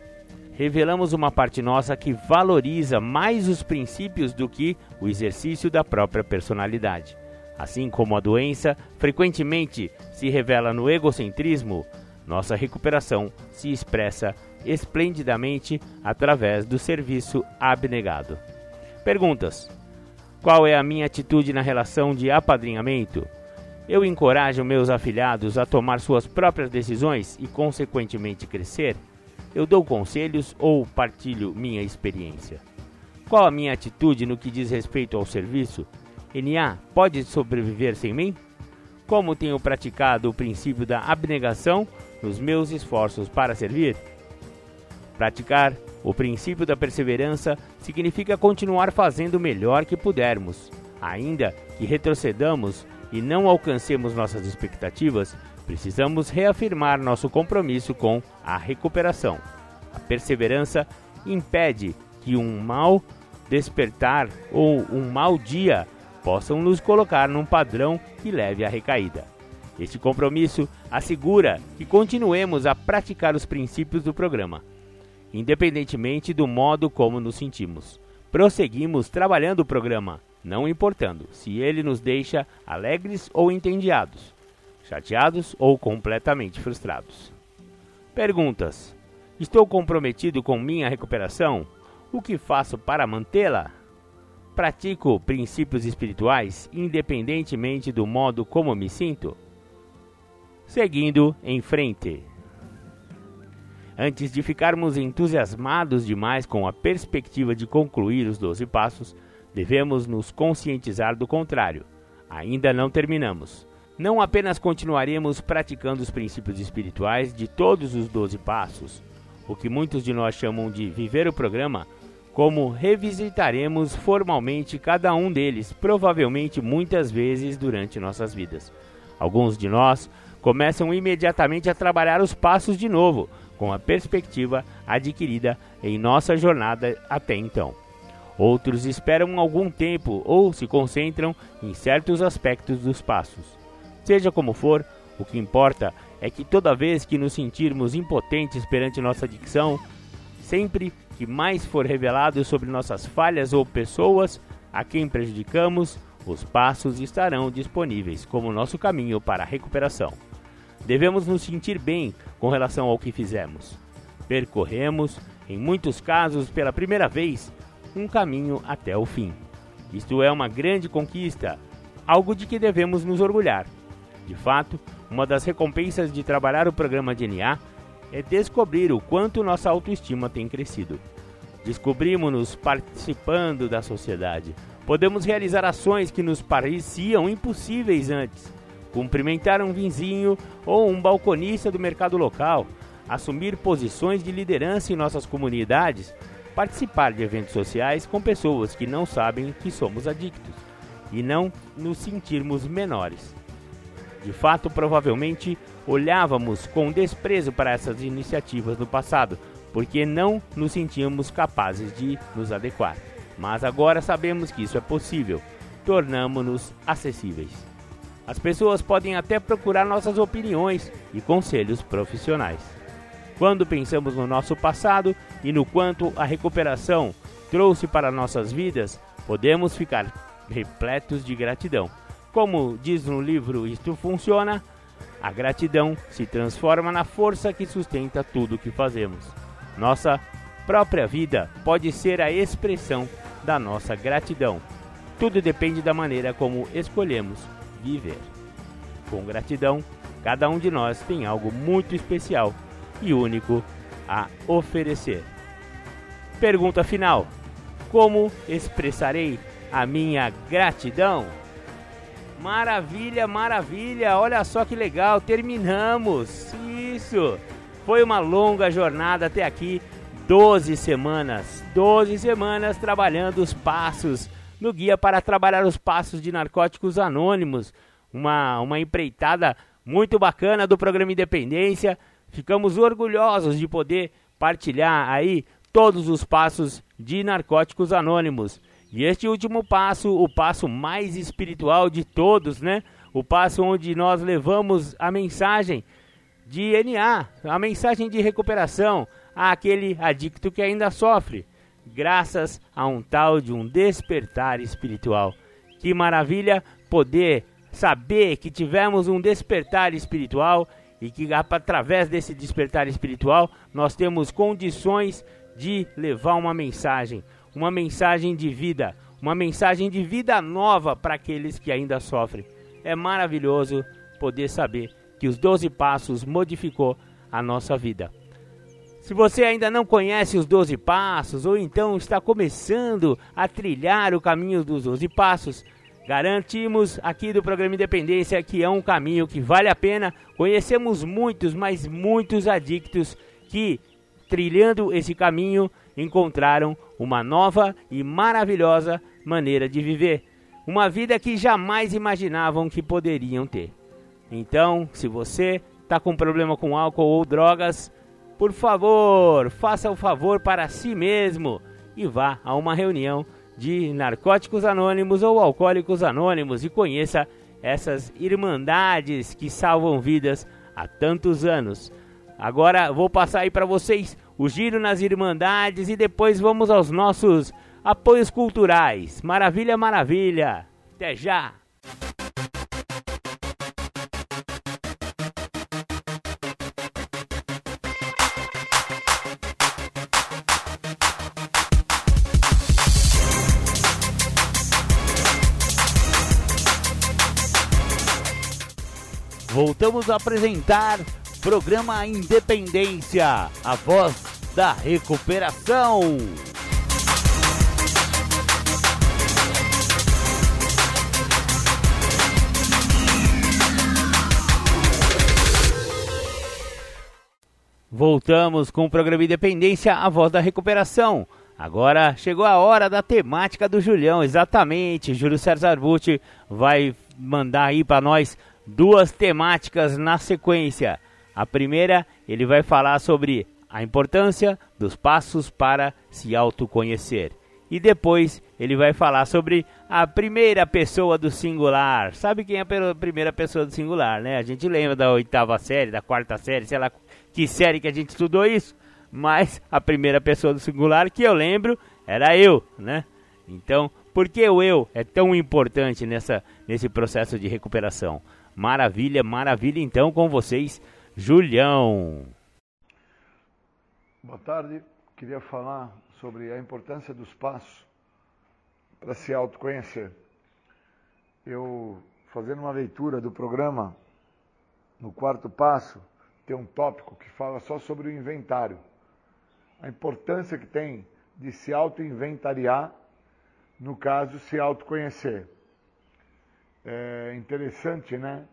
Revelamos uma parte nossa que valoriza mais os princípios do que o exercício da própria personalidade. Assim como a doença frequentemente se revela no egocentrismo, nossa recuperação se expressa esplendidamente através do serviço abnegado. Perguntas: Qual é a minha atitude na relação de apadrinhamento? Eu encorajo meus afilhados a tomar suas próprias decisões e, consequentemente, crescer? Eu dou conselhos ou partilho minha experiência? Qual a minha atitude no que diz respeito ao serviço? NA pode sobreviver sem mim? Como tenho praticado o princípio da abnegação nos meus esforços para servir? Praticar o princípio da perseverança significa continuar fazendo o melhor que pudermos, ainda que retrocedamos e não alcancemos nossas expectativas, precisamos reafirmar nosso compromisso com a recuperação. A perseverança impede que um mau despertar ou um mau dia possam nos colocar num padrão que leve à recaída. Este compromisso assegura que continuemos a praticar os princípios do programa, independentemente do modo como nos sentimos. Prosseguimos trabalhando o programa, não importando se ele nos deixa alegres ou entediados, chateados ou completamente frustrados. Perguntas: Estou comprometido com minha recuperação? O que faço para mantê-la? Pratico princípios espirituais independentemente do modo como me sinto? Seguindo em frente. Antes de ficarmos entusiasmados demais com a perspectiva de concluir os 12 passos, Devemos nos conscientizar do contrário. Ainda não terminamos. Não apenas continuaremos praticando os princípios espirituais de todos os 12 passos, o que muitos de nós chamam de viver o programa, como revisitaremos formalmente cada um deles, provavelmente muitas vezes durante nossas vidas. Alguns de nós começam imediatamente a trabalhar os passos de novo, com a perspectiva adquirida em nossa jornada até então. Outros esperam algum tempo ou se concentram em certos aspectos dos passos. Seja como for, o que importa é que toda vez que nos sentirmos impotentes perante nossa dicção, sempre que mais for revelado sobre nossas falhas ou pessoas a quem prejudicamos, os passos estarão disponíveis como nosso caminho para a recuperação. Devemos nos sentir bem com relação ao que fizemos. Percorremos, em muitos casos pela primeira vez, um caminho até o fim. Isto é uma grande conquista, algo de que devemos nos orgulhar. De fato, uma das recompensas de trabalhar o programa DNA é descobrir o quanto nossa autoestima tem crescido. Descobrimos-nos participando da sociedade. Podemos realizar ações que nos pareciam impossíveis antes. Cumprimentar um vizinho ou um balconista do mercado local, assumir posições de liderança em nossas comunidades, participar de eventos sociais com pessoas que não sabem que somos adictos e não nos sentirmos menores. De fato, provavelmente olhávamos com desprezo para essas iniciativas no passado, porque não nos sentíamos capazes de nos adequar. Mas agora sabemos que isso é possível, tornamos-nos acessíveis. As pessoas podem até procurar nossas opiniões e conselhos profissionais. Quando pensamos no nosso passado e no quanto a recuperação trouxe para nossas vidas, podemos ficar repletos de gratidão. Como diz no livro Isto Funciona, a gratidão se transforma na força que sustenta tudo o que fazemos. Nossa própria vida pode ser a expressão da nossa gratidão. Tudo depende da maneira como escolhemos viver. Com gratidão, cada um de nós tem algo muito especial e único a oferecer. Pergunta final: Como expressarei a minha gratidão? Maravilha, maravilha! Olha só que legal, terminamos! Isso! Foi uma longa jornada até aqui 12 semanas, 12 semanas trabalhando os passos no guia para trabalhar os passos de narcóticos anônimos. Uma, uma empreitada muito bacana do programa Independência. Ficamos orgulhosos de poder partilhar aí todos os passos de narcóticos anônimos. E este último passo, o passo mais espiritual de todos, né? O passo onde nós levamos a mensagem de NA, a mensagem de recuperação àquele adicto que ainda sofre, graças a um tal de um despertar espiritual. Que maravilha poder saber que tivemos um despertar espiritual e que através desse despertar espiritual nós temos condições de levar uma mensagem, uma mensagem de vida, uma mensagem de vida nova para aqueles que ainda sofrem. É maravilhoso poder saber que os 12 passos modificou a nossa vida. Se você ainda não conhece os 12 passos ou então está começando a trilhar o caminho dos 12 passos, Garantimos aqui do programa Independência que é um caminho que vale a pena. Conhecemos muitos, mas muitos adictos que, trilhando esse caminho, encontraram uma nova e maravilhosa maneira de viver. Uma vida que jamais imaginavam que poderiam ter. Então, se você está com problema com álcool ou drogas, por favor, faça o favor para si mesmo e vá a uma reunião de Narcóticos Anônimos ou Alcoólicos Anônimos e conheça essas irmandades que salvam vidas há tantos anos. Agora vou passar aí para vocês o giro nas irmandades e depois vamos aos nossos apoios culturais. Maravilha, maravilha. Até já. voltamos a apresentar programa Independência, a voz da recuperação. Voltamos com o programa Independência, a voz da recuperação. Agora chegou a hora da temática do Julião, exatamente. Júlio César Butti vai mandar aí para nós duas temáticas na sequência. A primeira, ele vai falar sobre a importância dos passos para se autoconhecer. E depois ele vai falar sobre a primeira pessoa do singular. Sabe quem é a primeira pessoa do singular, né? A gente lembra da oitava série, da quarta série, sei lá que série que a gente estudou isso. Mas a primeira pessoa do singular que eu lembro era eu, né? Então, por que o eu é tão importante nessa, nesse processo de recuperação? Maravilha, maravilha então com vocês, Julião. Boa tarde. Queria falar sobre a importância dos passos para se autoconhecer. Eu, fazendo uma leitura do programa, no quarto passo, tem um tópico que fala só sobre o inventário. A importância que tem de se auto-inventariar, no caso, se autoconhecer. É interessante, né?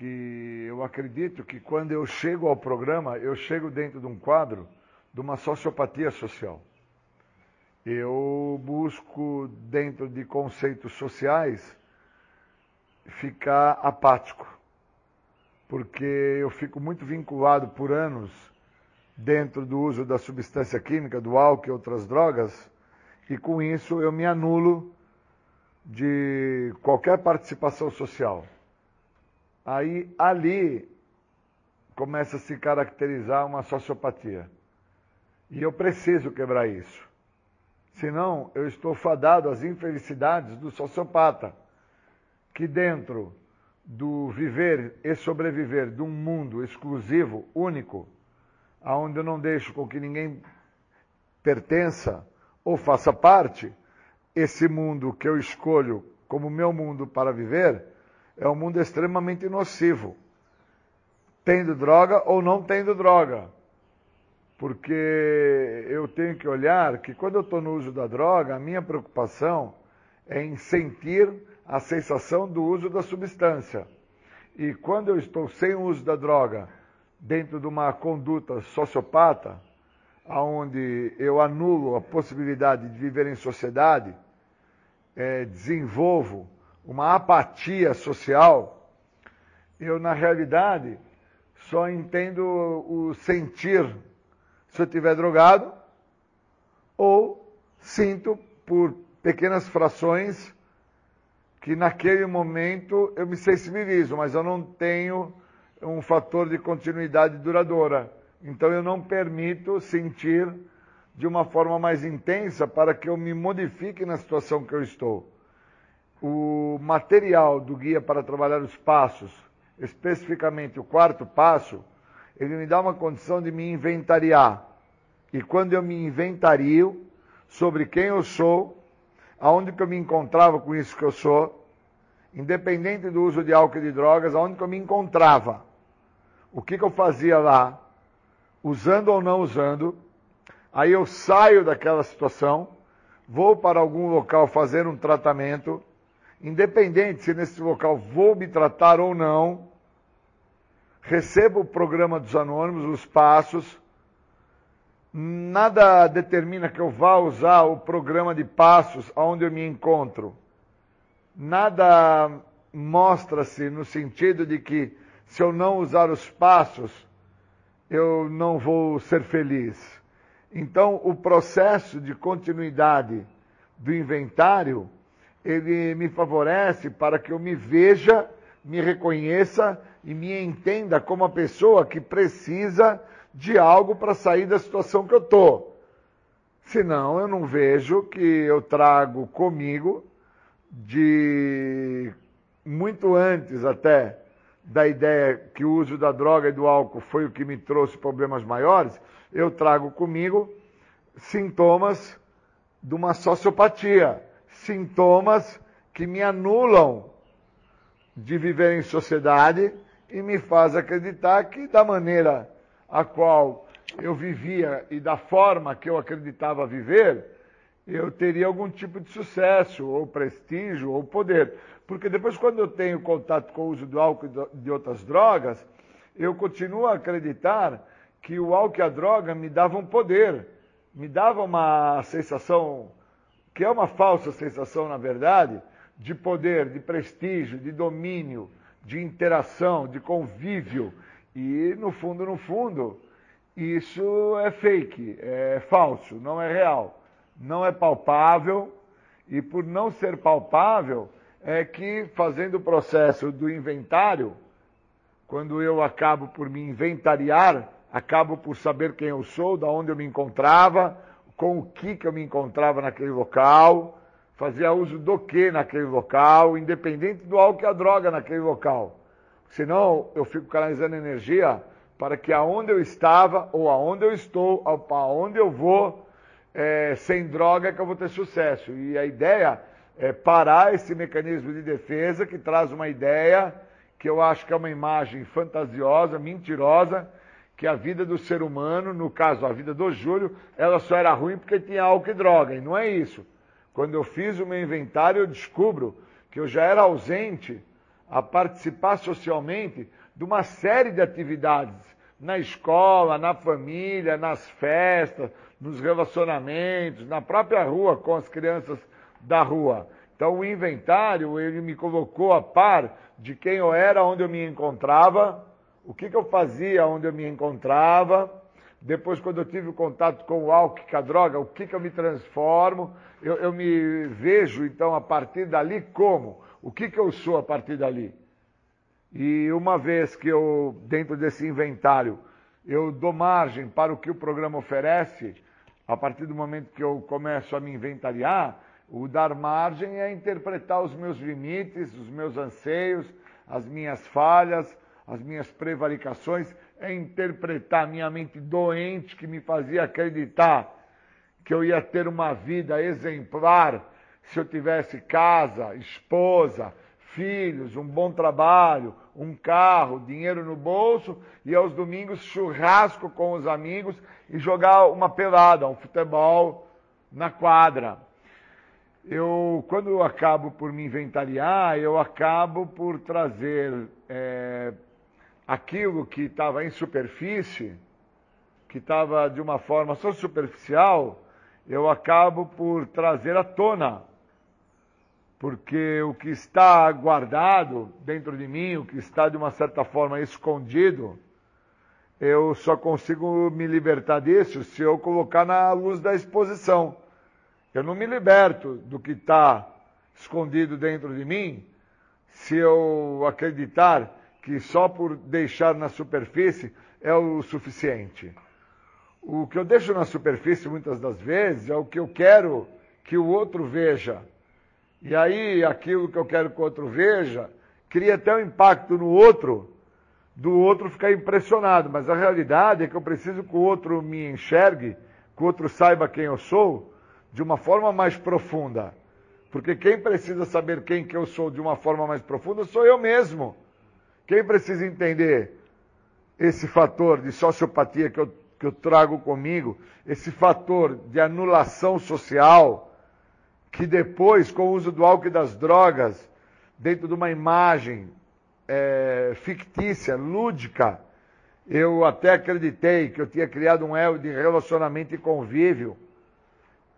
Que eu acredito que quando eu chego ao programa, eu chego dentro de um quadro de uma sociopatia social. Eu busco, dentro de conceitos sociais, ficar apático, porque eu fico muito vinculado por anos dentro do uso da substância química, do álcool e outras drogas, e com isso eu me anulo de qualquer participação social. Aí, ali, começa a se caracterizar uma sociopatia. E eu preciso quebrar isso. Senão, eu estou fadado às infelicidades do sociopata, que dentro do viver e sobreviver de um mundo exclusivo, único, aonde eu não deixo com que ninguém pertença ou faça parte, esse mundo que eu escolho como meu mundo para viver é um mundo extremamente nocivo. Tendo droga ou não tendo droga. Porque eu tenho que olhar que quando eu estou no uso da droga, a minha preocupação é em sentir a sensação do uso da substância. E quando eu estou sem o uso da droga, dentro de uma conduta sociopata, onde eu anulo a possibilidade de viver em sociedade, é, desenvolvo uma apatia social, eu, na realidade, só entendo o sentir se eu estiver drogado ou sinto por pequenas frações que naquele momento eu me sensibilizo, mas eu não tenho um fator de continuidade duradoura. Então eu não permito sentir de uma forma mais intensa para que eu me modifique na situação que eu estou. O material do guia para trabalhar os passos, especificamente o quarto passo, ele me dá uma condição de me inventariar. E quando eu me inventario sobre quem eu sou, aonde que eu me encontrava com isso que eu sou, independente do uso de álcool e de drogas, aonde que eu me encontrava, o que que eu fazia lá, usando ou não usando, aí eu saio daquela situação, vou para algum local fazer um tratamento, independente se nesse local vou me tratar ou não, recebo o programa dos anônimos, os passos, nada determina que eu vá usar o programa de passos onde eu me encontro. Nada mostra-se no sentido de que se eu não usar os passos, eu não vou ser feliz. Então, o processo de continuidade do inventário, ele me favorece para que eu me veja, me reconheça e me entenda como a pessoa que precisa de algo para sair da situação que eu estou. Senão, eu não vejo que eu trago comigo, de muito antes até da ideia que o uso da droga e do álcool foi o que me trouxe problemas maiores, eu trago comigo sintomas de uma sociopatia, sintomas que me anulam de viver em sociedade e me faz acreditar que da maneira a qual eu vivia e da forma que eu acreditava viver, eu teria algum tipo de sucesso, ou prestígio, ou poder. Porque depois, quando eu tenho contato com o uso do álcool e de outras drogas, eu continuo a acreditar que o álcool e a droga me davam poder, me davam uma sensação, que é uma falsa sensação, na verdade, de poder, de prestígio, de domínio, de interação, de convívio. E, no fundo, no fundo, isso é fake, é falso, não é real, não é palpável. E por não ser palpável, é que fazendo o processo do inventário, quando eu acabo por me inventariar, acabo por saber quem eu sou, da onde eu me encontrava, com o que que eu me encontrava naquele local, fazia uso do que naquele local, independente do álcool e a droga naquele local. Senão eu fico canalizando energia para que aonde eu estava, ou aonde eu estou, aonde eu vou, é, sem droga que eu vou ter sucesso. E a ideia é, parar esse mecanismo de defesa que traz uma ideia que eu acho que é uma imagem fantasiosa, mentirosa, que a vida do ser humano, no caso a vida do Júlio, ela só era ruim porque tinha álcool e droga, e não é isso. Quando eu fiz o meu inventário, eu descubro que eu já era ausente a participar socialmente de uma série de atividades, na escola, na família, nas festas, nos relacionamentos, na própria rua com as crianças da rua. Então o inventário, ele me colocou a par de quem eu era, onde eu me encontrava, o que, que eu fazia onde eu me encontrava, depois quando eu tive o contato com o álcool, com a droga, o que, que eu me transformo, eu, eu me vejo então a partir dali como? O que, que eu sou a partir dali? E uma vez que eu, dentro desse inventário, eu dou margem para o que o programa oferece, a partir do momento que eu começo a me inventariar, o dar margem é interpretar os meus limites, os meus anseios, as minhas falhas, as minhas prevaricações, é interpretar a minha mente doente que me fazia acreditar que eu ia ter uma vida exemplar se eu tivesse casa, esposa, filhos, um bom trabalho, um carro, dinheiro no bolso e aos domingos churrasco com os amigos e jogar uma pelada, um futebol na quadra. Eu, quando eu acabo por me inventariar, eu acabo por trazer é, aquilo que estava em superfície que estava de uma forma só superficial, eu acabo por trazer à tona. Porque o que está guardado dentro de mim, o que está de uma certa forma escondido, eu só consigo me libertar disso se eu colocar na luz da exposição. Eu não me liberto do que está escondido dentro de mim se eu acreditar que só por deixar na superfície é o suficiente. O que eu deixo na superfície muitas das vezes é o que eu quero que o outro veja. E aí aquilo que eu quero que o outro veja cria até um impacto no outro do outro ficar impressionado, mas a realidade é que eu preciso que o outro me enxergue, que o outro saiba quem eu sou, de uma forma mais profunda. Porque quem precisa saber quem que eu sou de uma forma mais profunda sou eu mesmo. Quem precisa entender esse fator de sociopatia que eu, que eu trago comigo, esse fator de anulação social, que depois, com o uso do álcool e das drogas, dentro de uma imagem é, fictícia, lúdica. Eu até acreditei que eu tinha criado um elo de relacionamento e convívio.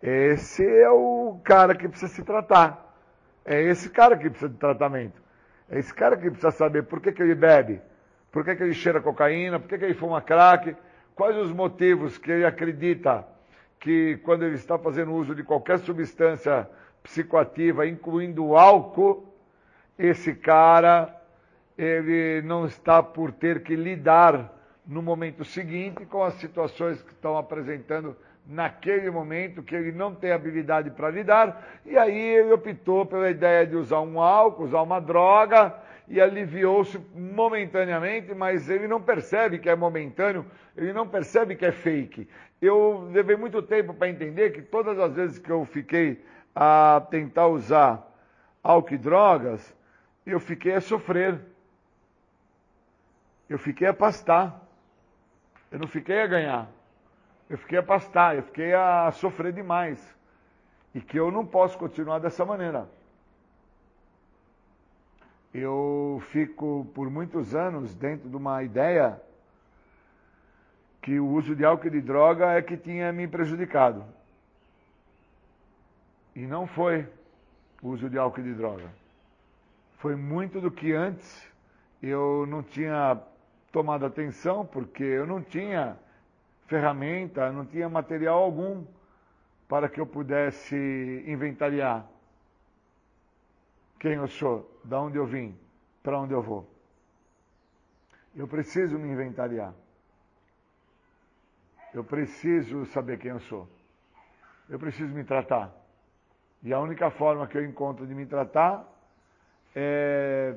Esse é o cara que precisa se tratar. É esse cara que precisa de tratamento. É esse cara que precisa saber por que, que ele bebe, por que, que ele cheira cocaína, por que, que ele fuma crack, quais os motivos que ele acredita que quando ele está fazendo uso de qualquer substância psicoativa, incluindo álcool, esse cara ele não está por ter que lidar no momento seguinte com as situações que estão apresentando naquele momento, que ele não tem habilidade para lidar, e aí ele optou pela ideia de usar um álcool, usar uma droga, e aliviou-se momentaneamente, mas ele não percebe que é momentâneo, ele não percebe que é fake. Eu levei muito tempo para entender que todas as vezes que eu fiquei a tentar usar álcool e drogas, eu fiquei a sofrer eu fiquei a pastar. Eu não fiquei a ganhar. Eu fiquei a pastar, eu fiquei a sofrer demais. E que eu não posso continuar dessa maneira. Eu fico por muitos anos dentro de uma ideia que o uso de álcool e de droga é que tinha me prejudicado. E não foi o uso de álcool e de droga. Foi muito do que antes eu não tinha tomado atenção, porque eu não tinha ferramenta, não tinha material algum para que eu pudesse inventariar quem eu sou, da onde eu vim, para onde eu vou. Eu preciso me inventariar. Eu preciso saber quem eu sou. Eu preciso me tratar. E a única forma que eu encontro de me tratar é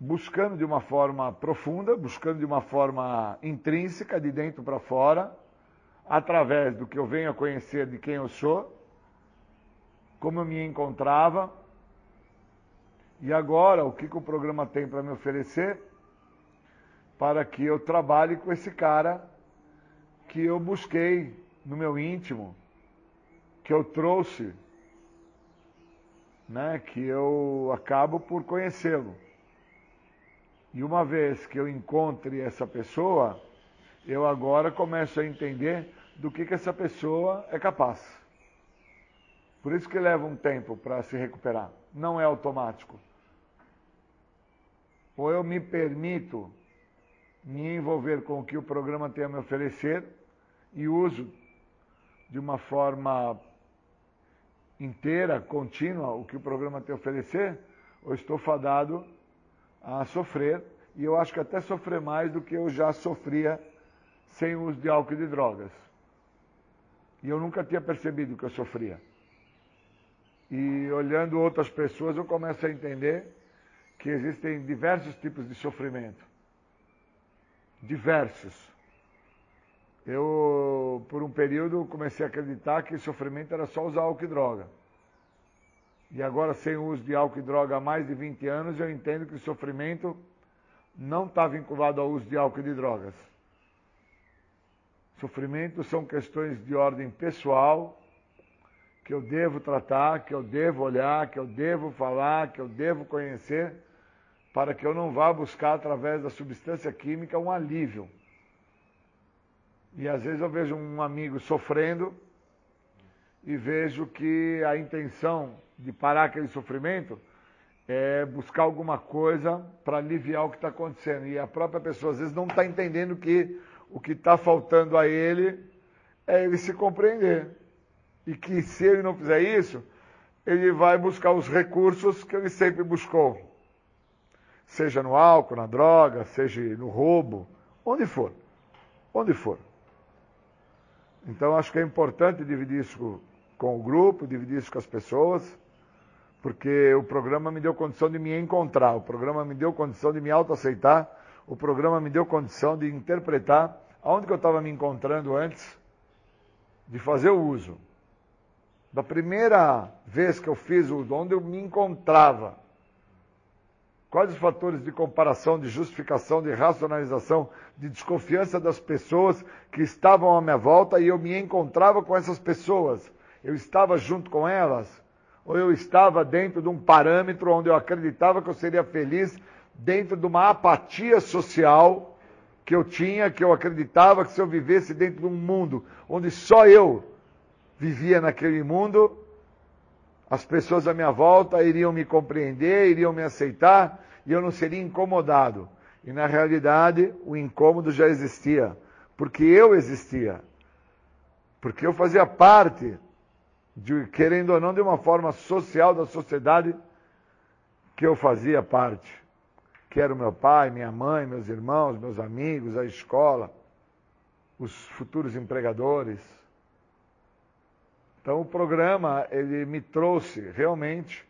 buscando de uma forma profunda, buscando de uma forma intrínseca, de dentro para fora, através do que eu venho a conhecer de quem eu sou, como eu me encontrava, e agora o que, que o programa tem para me oferecer para que eu trabalhe com esse cara que eu busquei no meu íntimo, que eu trouxe, né, que eu acabo por conhecê-lo. E uma vez que eu encontre essa pessoa, eu agora começo a entender do que, que essa pessoa é capaz. Por isso que leva um tempo para se recuperar. Não é automático. Ou eu me permito me envolver com o que o programa tem a me oferecer e uso de uma forma inteira, contínua, o que o programa tem a oferecer, ou estou fadado a sofrer, e eu acho que até sofrer mais do que eu já sofria sem o uso de álcool e de drogas. E eu nunca tinha percebido que eu sofria. E olhando outras pessoas, eu começo a entender que existem diversos tipos de sofrimento. Diversos. Eu, por um período, comecei a acreditar que sofrimento era só usar álcool e droga e agora sem o uso de álcool e droga há mais de 20 anos, eu entendo que o sofrimento não está vinculado ao uso de álcool e de drogas. Sofrimento são questões de ordem pessoal que eu devo tratar, que eu devo olhar, que eu devo falar, que eu devo conhecer, para que eu não vá buscar através da substância química um alívio. E às vezes eu vejo um amigo sofrendo e vejo que a intenção de parar aquele sofrimento é buscar alguma coisa para aliviar o que está acontecendo. E a própria pessoa às vezes não está entendendo que o que está faltando a ele é ele se compreender. E que se ele não fizer isso, ele vai buscar os recursos que ele sempre buscou. Seja no álcool, na droga, seja no roubo, onde for. Onde for. Então acho que é importante dividir isso com o grupo, dividir isso com as pessoas, porque o programa me deu condição de me encontrar, o programa me deu condição de me autoaceitar, o programa me deu condição de interpretar aonde que eu estava me encontrando antes de fazer o uso. Da primeira vez que eu fiz o uso, onde eu me encontrava, quais os fatores de comparação, de justificação, de racionalização, de desconfiança das pessoas que estavam à minha volta e eu me encontrava com essas pessoas eu estava junto com elas, ou eu estava dentro de um parâmetro onde eu acreditava que eu seria feliz, dentro de uma apatia social que eu tinha, que eu acreditava que se eu vivesse dentro de um mundo onde só eu vivia naquele mundo, as pessoas à minha volta iriam me compreender, iriam me aceitar e eu não seria incomodado. E na realidade, o incômodo já existia, porque eu existia. Porque eu fazia parte de, querendo ou não, de uma forma social da sociedade que eu fazia parte. Que era o meu pai, minha mãe, meus irmãos, meus amigos, a escola, os futuros empregadores. Então o programa, ele me trouxe realmente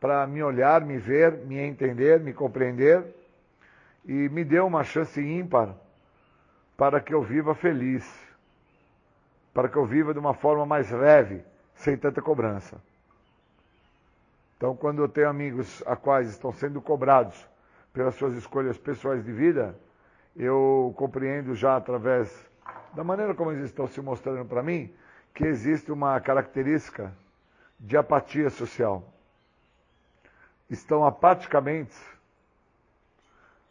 para me olhar, me ver, me entender, me compreender e me deu uma chance ímpar para que eu viva feliz, para que eu viva de uma forma mais leve, sem tanta cobrança. Então, quando eu tenho amigos a quais estão sendo cobrados pelas suas escolhas pessoais de vida, eu compreendo já através da maneira como eles estão se mostrando para mim, que existe uma característica de apatia social. Estão apaticamente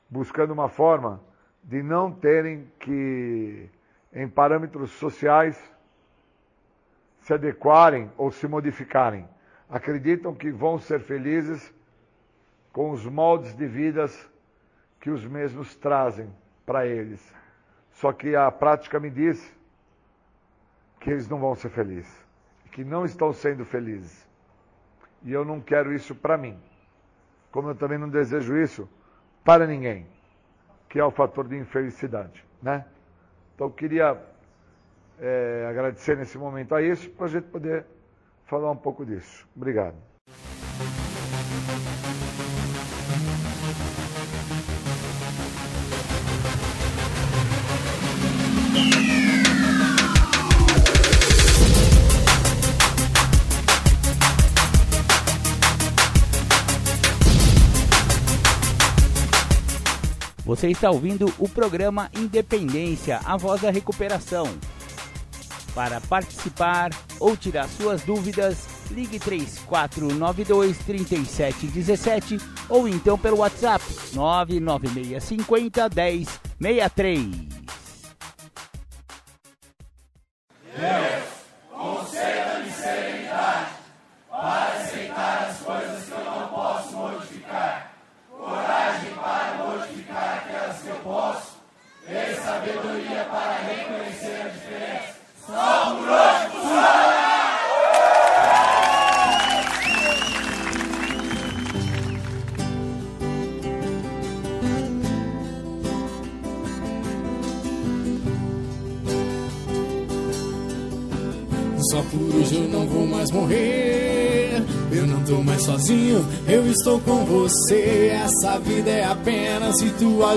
buscando uma forma de não terem que, em parâmetros sociais, se adequarem ou se modificarem. Acreditam que vão ser felizes com os moldes de vidas que os mesmos trazem para eles. Só que a prática me diz que eles não vão ser felizes, que não estão sendo felizes. E eu não quero isso para mim. Como eu também não desejo isso para ninguém, que é o fator de infelicidade, né? Então eu queria é, agradecer nesse momento a isso, para a gente poder falar um pouco disso. Obrigado. Você está ouvindo o programa Independência, a voz da recuperação. Para participar ou tirar suas dúvidas, ligue 3492 3717 ou então pelo WhatsApp 99650 1063.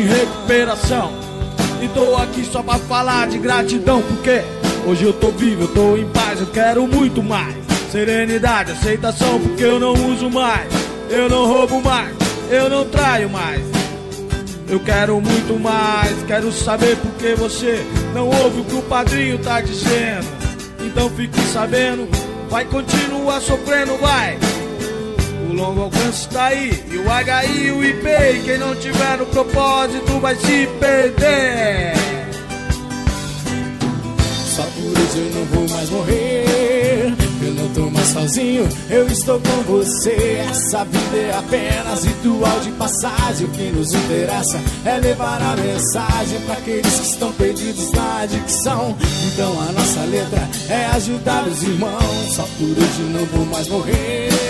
em recuperação. E tô aqui só pra falar de gratidão, porque hoje eu tô vivo, eu tô em paz, eu quero muito mais. Serenidade, aceitação, porque eu não uso mais. Eu não roubo mais, eu não traio mais. Eu quero muito mais, quero saber por que você não ouve o que o padrinho tá dizendo. Então fique sabendo, vai continuar sofrendo, vai. O longo alcance tá aí, e o HI o IP. E quem não tiver no propósito vai se perder. Só por hoje eu não vou mais morrer. Eu não tô mais sozinho, eu estou com você. Essa vida é apenas ritual de passagem. O que nos interessa é levar a mensagem para aqueles que estão perdidos na adicção. Então a nossa letra é ajudar os irmãos. Só por hoje não vou mais morrer.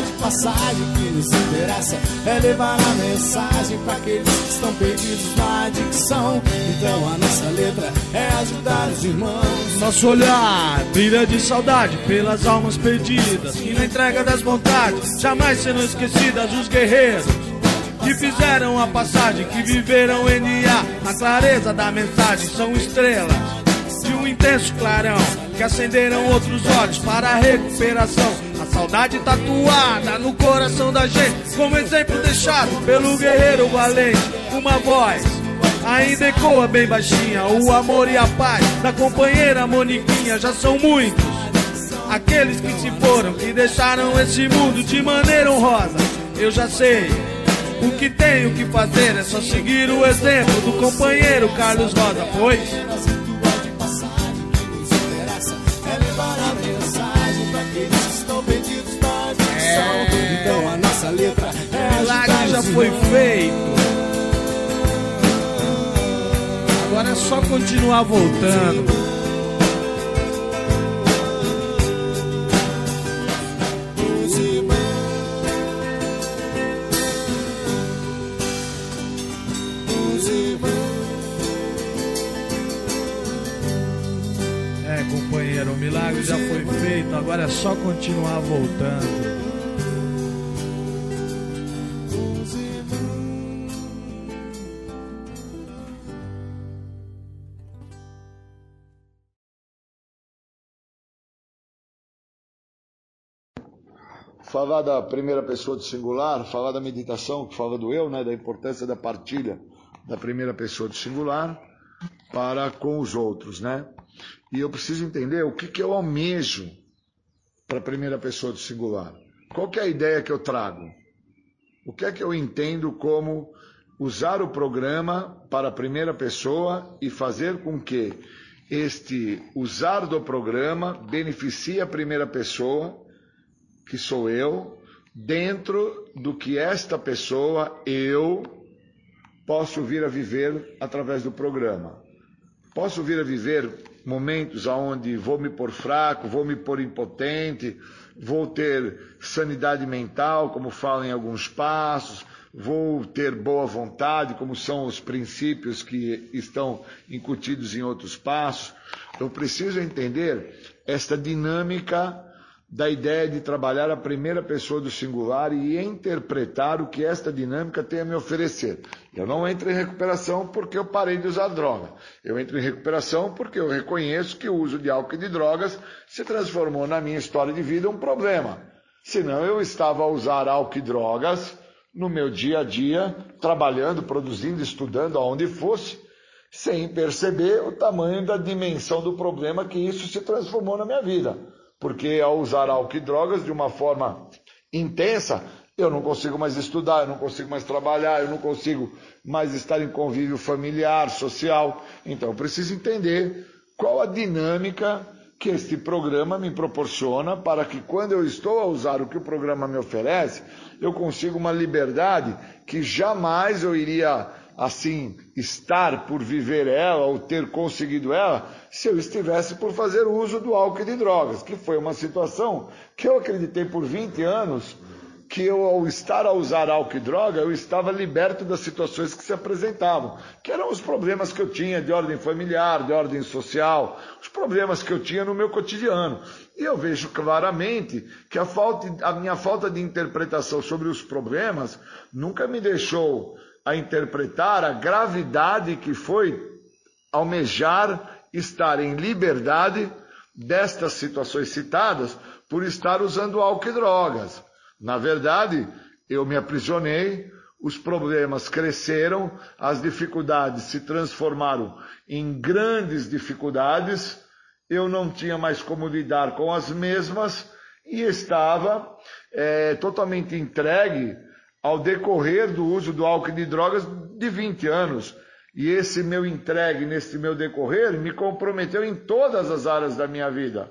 de passagem. O que nos interessa é levar a mensagem para aqueles que estão perdidos na adicção. Então a nossa letra é ajudar os irmãos. Nosso olhar brilha de saudade pelas almas perdidas. Que na entrega das vontades jamais serão esquecidas os guerreiros que fizeram a passagem, que viveram NA na clareza da mensagem, são estrelas de um intenso clarão que acenderam outros olhos para a recuperação. A saudade tatuada no coração da gente, como exemplo deixado pelo guerreiro valente. Uma voz ainda ecoa bem baixinha: o amor e a paz da companheira Moniquinha já são muitos. Aqueles que se foram, que deixaram esse mundo de maneira honrosa. Eu já sei. O que tenho que fazer é só seguir o exemplo do companheiro Carlos Rosa, pois nossa letra é Milagre já foi feito. Agora é só continuar voltando. É, companheiro, o milagre já foi feito, agora é só continuar voltando. Falar da primeira pessoa do singular, falar da meditação, que fala do eu, né, da importância da partilha da primeira pessoa do singular para com os outros, né? E eu preciso entender o que, que eu almejo para a primeira pessoa do singular. Qual que é a ideia que eu trago? O que é que eu entendo como usar o programa para a primeira pessoa e fazer com que este usar do programa beneficie a primeira pessoa que sou eu, dentro do que esta pessoa, eu, posso vir a viver através do programa. Posso vir a viver momentos onde vou me pôr fraco, vou me pôr impotente, vou ter sanidade mental, como falam em alguns passos, vou ter boa vontade, como são os princípios que estão incutidos em outros passos. Eu preciso entender esta dinâmica da ideia de trabalhar a primeira pessoa do singular e interpretar o que esta dinâmica tem a me oferecer. Eu não entro em recuperação porque eu parei de usar droga. Eu entro em recuperação porque eu reconheço que o uso de álcool e de drogas se transformou na minha história de vida um problema. Senão eu estava a usar álcool e drogas no meu dia a dia, trabalhando, produzindo, estudando, aonde fosse, sem perceber o tamanho da dimensão do problema que isso se transformou na minha vida porque ao usar álcool e drogas de uma forma intensa, eu não consigo mais estudar, eu não consigo mais trabalhar, eu não consigo mais estar em convívio familiar, social. Então, eu preciso entender qual a dinâmica que este programa me proporciona para que quando eu estou a usar o que o programa me oferece, eu consiga uma liberdade que jamais eu iria assim estar por viver ela ou ter conseguido ela se eu estivesse por fazer uso do álcool e de drogas, que foi uma situação que eu acreditei por 20 anos que eu, ao estar a usar álcool e droga, eu estava liberto das situações que se apresentavam, que eram os problemas que eu tinha de ordem familiar, de ordem social, os problemas que eu tinha no meu cotidiano. E eu vejo claramente que a, falta, a minha falta de interpretação sobre os problemas nunca me deixou a interpretar a gravidade que foi almejar estar em liberdade destas situações citadas por estar usando álcool e drogas. Na verdade, eu me aprisionei, os problemas cresceram, as dificuldades se transformaram em grandes dificuldades, eu não tinha mais como lidar com as mesmas e estava é, totalmente entregue ao decorrer do uso do álcool e de drogas de 20 anos. E esse meu entregue, nesse meu decorrer, me comprometeu em todas as áreas da minha vida.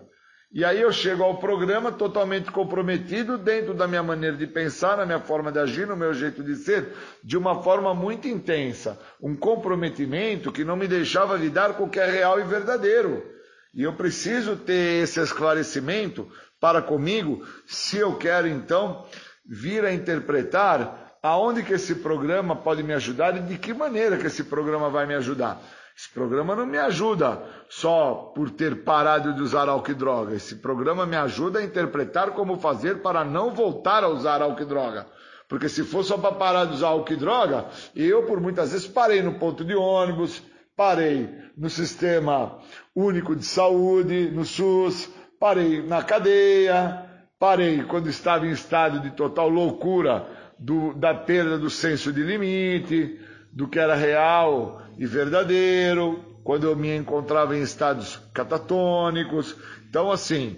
E aí eu chego ao programa totalmente comprometido dentro da minha maneira de pensar, na minha forma de agir, no meu jeito de ser, de uma forma muito intensa. Um comprometimento que não me deixava lidar com o que é real e verdadeiro. E eu preciso ter esse esclarecimento para comigo, se eu quero então vir a interpretar aonde que esse programa pode me ajudar e de que maneira que esse programa vai me ajudar. Esse programa não me ajuda só por ter parado de usar álcool e droga. Esse programa me ajuda a interpretar como fazer para não voltar a usar álcool e droga. Porque se for só para parar de usar álcool e droga, eu por muitas vezes parei no ponto de ônibus, parei no sistema único de saúde, no SUS, parei na cadeia, Parei quando estava em estado de total loucura do, da perda do senso de limite, do que era real e verdadeiro, quando eu me encontrava em estados catatônicos. Então, assim,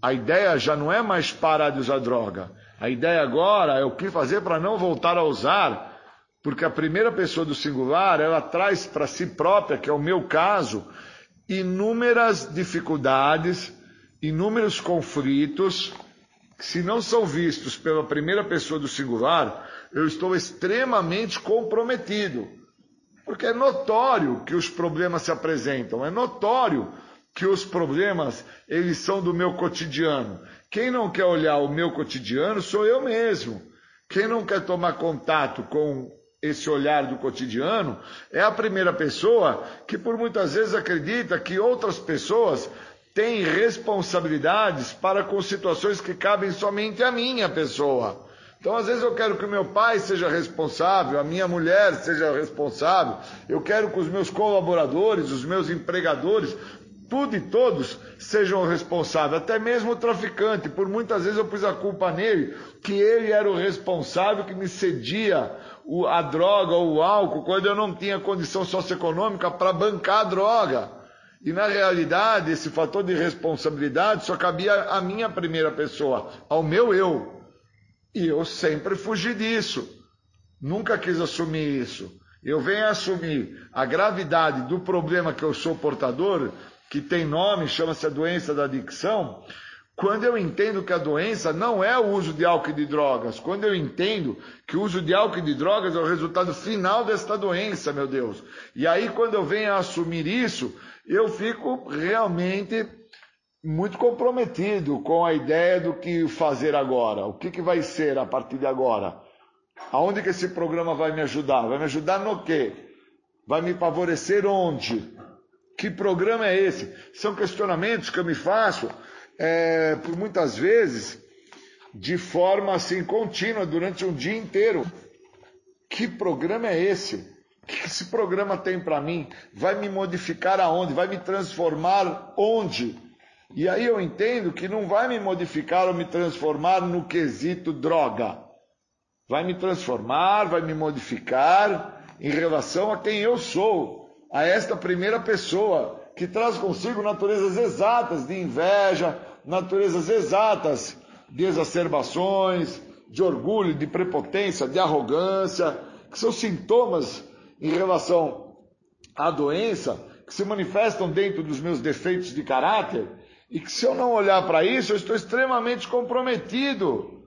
a ideia já não é mais parar de usar droga. A ideia agora é o que fazer para não voltar a usar, porque a primeira pessoa do singular, ela traz para si própria, que é o meu caso, inúmeras dificuldades, inúmeros conflitos, se não são vistos pela primeira pessoa do singular, eu estou extremamente comprometido. Porque é notório que os problemas se apresentam, é notório que os problemas eles são do meu cotidiano. Quem não quer olhar o meu cotidiano sou eu mesmo. Quem não quer tomar contato com esse olhar do cotidiano é a primeira pessoa que por muitas vezes acredita que outras pessoas tem responsabilidades para com situações que cabem somente à minha pessoa. Então, às vezes, eu quero que o meu pai seja responsável, a minha mulher seja responsável, eu quero que os meus colaboradores, os meus empregadores, tudo e todos sejam responsáveis, até mesmo o traficante. Por muitas vezes eu pus a culpa nele, que ele era o responsável que me cedia a droga ou o álcool quando eu não tinha condição socioeconômica para bancar a droga. E na realidade, esse fator de responsabilidade só cabia à minha primeira pessoa, ao meu eu. E eu sempre fugi disso. Nunca quis assumir isso. Eu venho assumir a gravidade do problema que eu sou portador, que tem nome, chama-se a doença da adicção, quando eu entendo que a doença não é o uso de álcool e de drogas, quando eu entendo que o uso de álcool e de drogas é o resultado final desta doença, meu Deus. E aí, quando eu venho a assumir isso, eu fico realmente muito comprometido com a ideia do que fazer agora, o que, que vai ser a partir de agora. Aonde que esse programa vai me ajudar? Vai me ajudar no quê? Vai me favorecer onde? Que programa é esse? São questionamentos que eu me faço é, por muitas vezes de forma assim contínua durante um dia inteiro. Que programa é esse? O que esse programa tem para mim? Vai me modificar aonde? Vai me transformar onde? E aí eu entendo que não vai me modificar ou me transformar no quesito droga. Vai me transformar, vai me modificar em relação a quem eu sou, a esta primeira pessoa que traz consigo naturezas exatas de inveja, naturezas exatas de exacerbações, de orgulho, de prepotência, de arrogância, que são sintomas em relação à doença, que se manifestam dentro dos meus defeitos de caráter, e que se eu não olhar para isso, eu estou extremamente comprometido.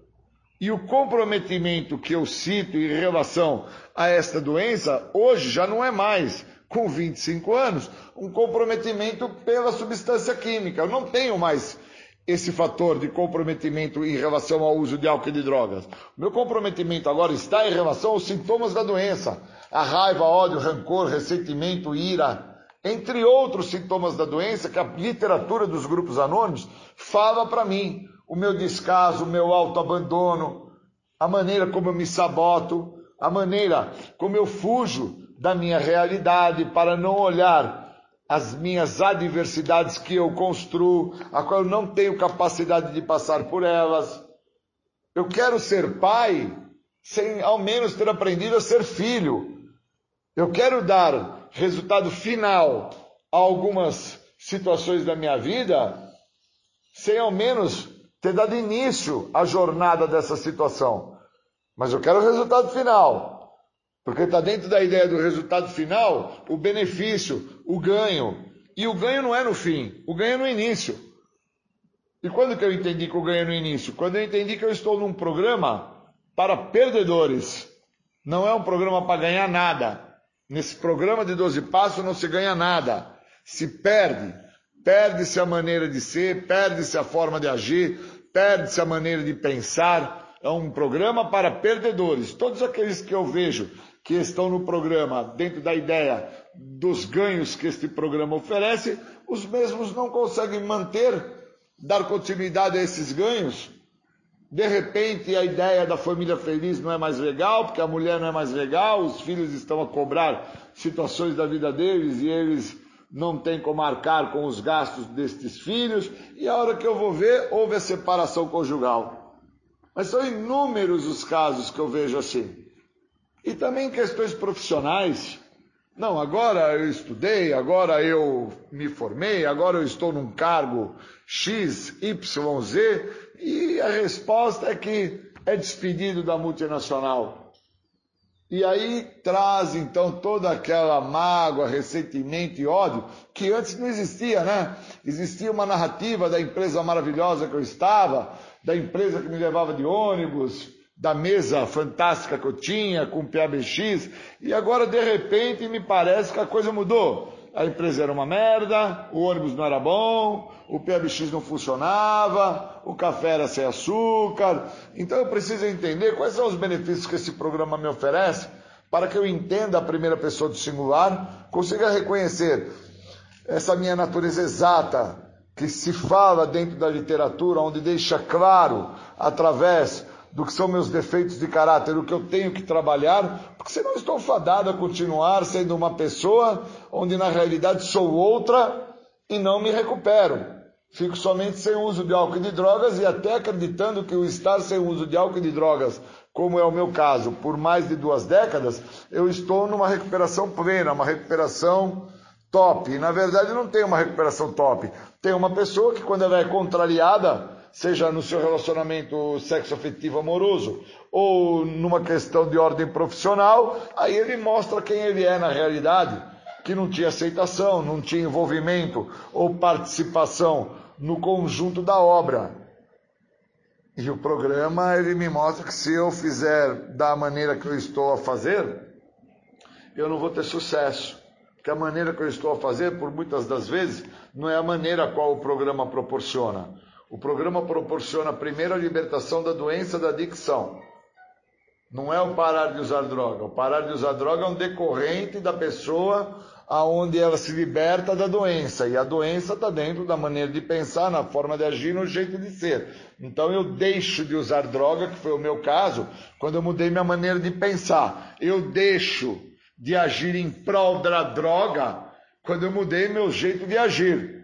E o comprometimento que eu cito em relação a esta doença, hoje já não é mais, com 25 anos, um comprometimento pela substância química. Eu não tenho mais esse fator de comprometimento em relação ao uso de álcool e de drogas. O meu comprometimento agora está em relação aos sintomas da doença: a raiva, ódio, rancor, ressentimento, ira, entre outros sintomas da doença que a literatura dos grupos anônimos fala para mim. O meu descaso, o meu autoabandono, a maneira como eu me saboto, a maneira como eu fujo da minha realidade para não olhar as minhas adversidades que eu construo, a qual eu não tenho capacidade de passar por elas. Eu quero ser pai sem ao menos ter aprendido a ser filho. Eu quero dar resultado final a algumas situações da minha vida sem ao menos ter dado início à jornada dessa situação. Mas eu quero o resultado final. Porque está dentro da ideia do resultado final o benefício, o ganho. E o ganho não é no fim, o ganho é no início. E quando que eu entendi que o ganho é no início? Quando eu entendi que eu estou num programa para perdedores. Não é um programa para ganhar nada. Nesse programa de 12 passos não se ganha nada. Se perde. Perde-se a maneira de ser, perde-se a forma de agir, perde-se a maneira de pensar. É um programa para perdedores. Todos aqueles que eu vejo que estão no programa, dentro da ideia dos ganhos que este programa oferece, os mesmos não conseguem manter, dar continuidade a esses ganhos. De repente, a ideia da família feliz não é mais legal, porque a mulher não é mais legal, os filhos estão a cobrar situações da vida deles e eles não têm como arcar com os gastos destes filhos, e a hora que eu vou ver, houve a separação conjugal. Mas são inúmeros os casos que eu vejo assim. E também questões profissionais. Não, agora eu estudei, agora eu me formei, agora eu estou num cargo X, Y, Z, e a resposta é que é despedido da multinacional. E aí traz então toda aquela mágoa, ressentimento e ódio que antes não existia, né? Existia uma narrativa da empresa maravilhosa que eu estava, da empresa que me levava de ônibus, da mesa fantástica que eu tinha com o PABX, e agora de repente me parece que a coisa mudou. A empresa era uma merda, o ônibus não era bom, o PABX não funcionava, o café era sem açúcar. Então eu preciso entender quais são os benefícios que esse programa me oferece para que eu entenda a primeira pessoa do singular, consiga reconhecer essa minha natureza exata que se fala dentro da literatura, onde deixa claro através do que são meus defeitos de caráter, o que eu tenho que trabalhar, porque senão estou fadado a continuar sendo uma pessoa onde na realidade sou outra e não me recupero. Fico somente sem uso de álcool e de drogas e até acreditando que o estar sem uso de álcool e de drogas, como é o meu caso, por mais de duas décadas, eu estou numa recuperação plena, uma recuperação top. E na verdade não tem uma recuperação top. Tem uma pessoa que quando ela é contrariada, seja no seu relacionamento sexo-afetivo amoroso ou numa questão de ordem profissional, aí ele mostra quem ele é na realidade, que não tinha aceitação, não tinha envolvimento ou participação no conjunto da obra. E o programa ele me mostra que se eu fizer da maneira que eu estou a fazer, eu não vou ter sucesso. Porque a maneira que eu estou a fazer, por muitas das vezes, não é a maneira a qual o programa proporciona. O programa proporciona primeiro a libertação da doença da adicção. Não é o parar de usar droga. O parar de usar droga é um decorrente da pessoa aonde ela se liberta da doença. E a doença está dentro da maneira de pensar, na forma de agir, no jeito de ser. Então eu deixo de usar droga, que foi o meu caso, quando eu mudei minha maneira de pensar. Eu deixo de agir em prol da droga quando eu mudei meu jeito de agir.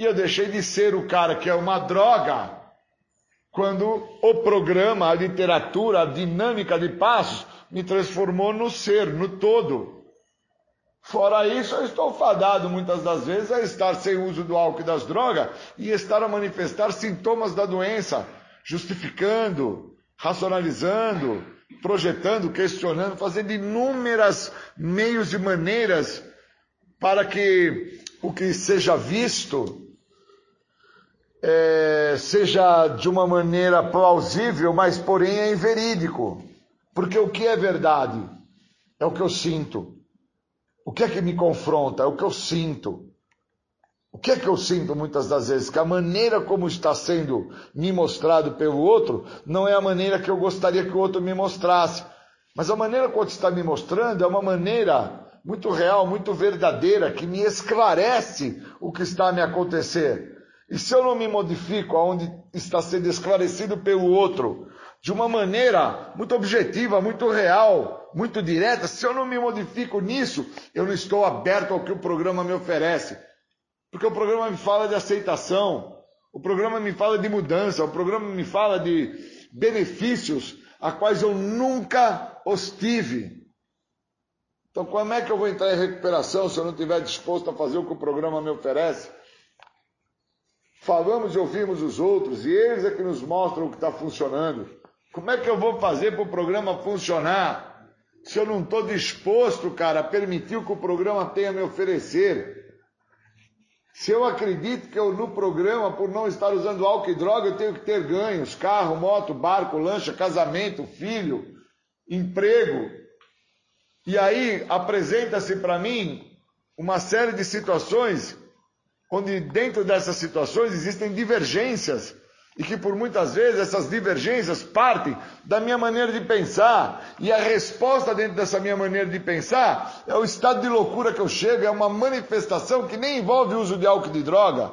E eu deixei de ser o cara que é uma droga quando o programa, a literatura, a dinâmica de passos me transformou no ser, no todo. Fora isso, eu estou fadado muitas das vezes a estar sem uso do álcool e das drogas e estar a manifestar sintomas da doença, justificando, racionalizando, projetando, questionando, fazendo inúmeras meios e maneiras para que o que seja visto é, seja de uma maneira plausível, mas porém é inverídico. Porque o que é verdade é o que eu sinto. O que é que me confronta? É o que eu sinto. O que é que eu sinto muitas das vezes? Que a maneira como está sendo me mostrado pelo outro não é a maneira que eu gostaria que o outro me mostrasse. Mas a maneira como está me mostrando é uma maneira muito real, muito verdadeira, que me esclarece o que está a me acontecer. E se eu não me modifico aonde está sendo esclarecido pelo outro, de uma maneira muito objetiva, muito real, muito direta, se eu não me modifico nisso, eu não estou aberto ao que o programa me oferece. Porque o programa me fala de aceitação, o programa me fala de mudança, o programa me fala de benefícios a quais eu nunca os tive. Então, como é que eu vou entrar em recuperação se eu não estiver disposto a fazer o que o programa me oferece? Falamos e ouvimos os outros, e eles é que nos mostram o que está funcionando. Como é que eu vou fazer para o programa funcionar se eu não estou disposto, cara, a permitir o que o programa tem a me oferecer? Se eu acredito que eu no programa, por não estar usando álcool e droga, eu tenho que ter ganhos, carro, moto, barco, lancha, casamento, filho, emprego. E aí apresenta-se para mim uma série de situações onde dentro dessas situações existem divergências e que por muitas vezes essas divergências partem da minha maneira de pensar e a resposta dentro dessa minha maneira de pensar é o estado de loucura que eu chego, é uma manifestação que nem envolve o uso de álcool e de droga,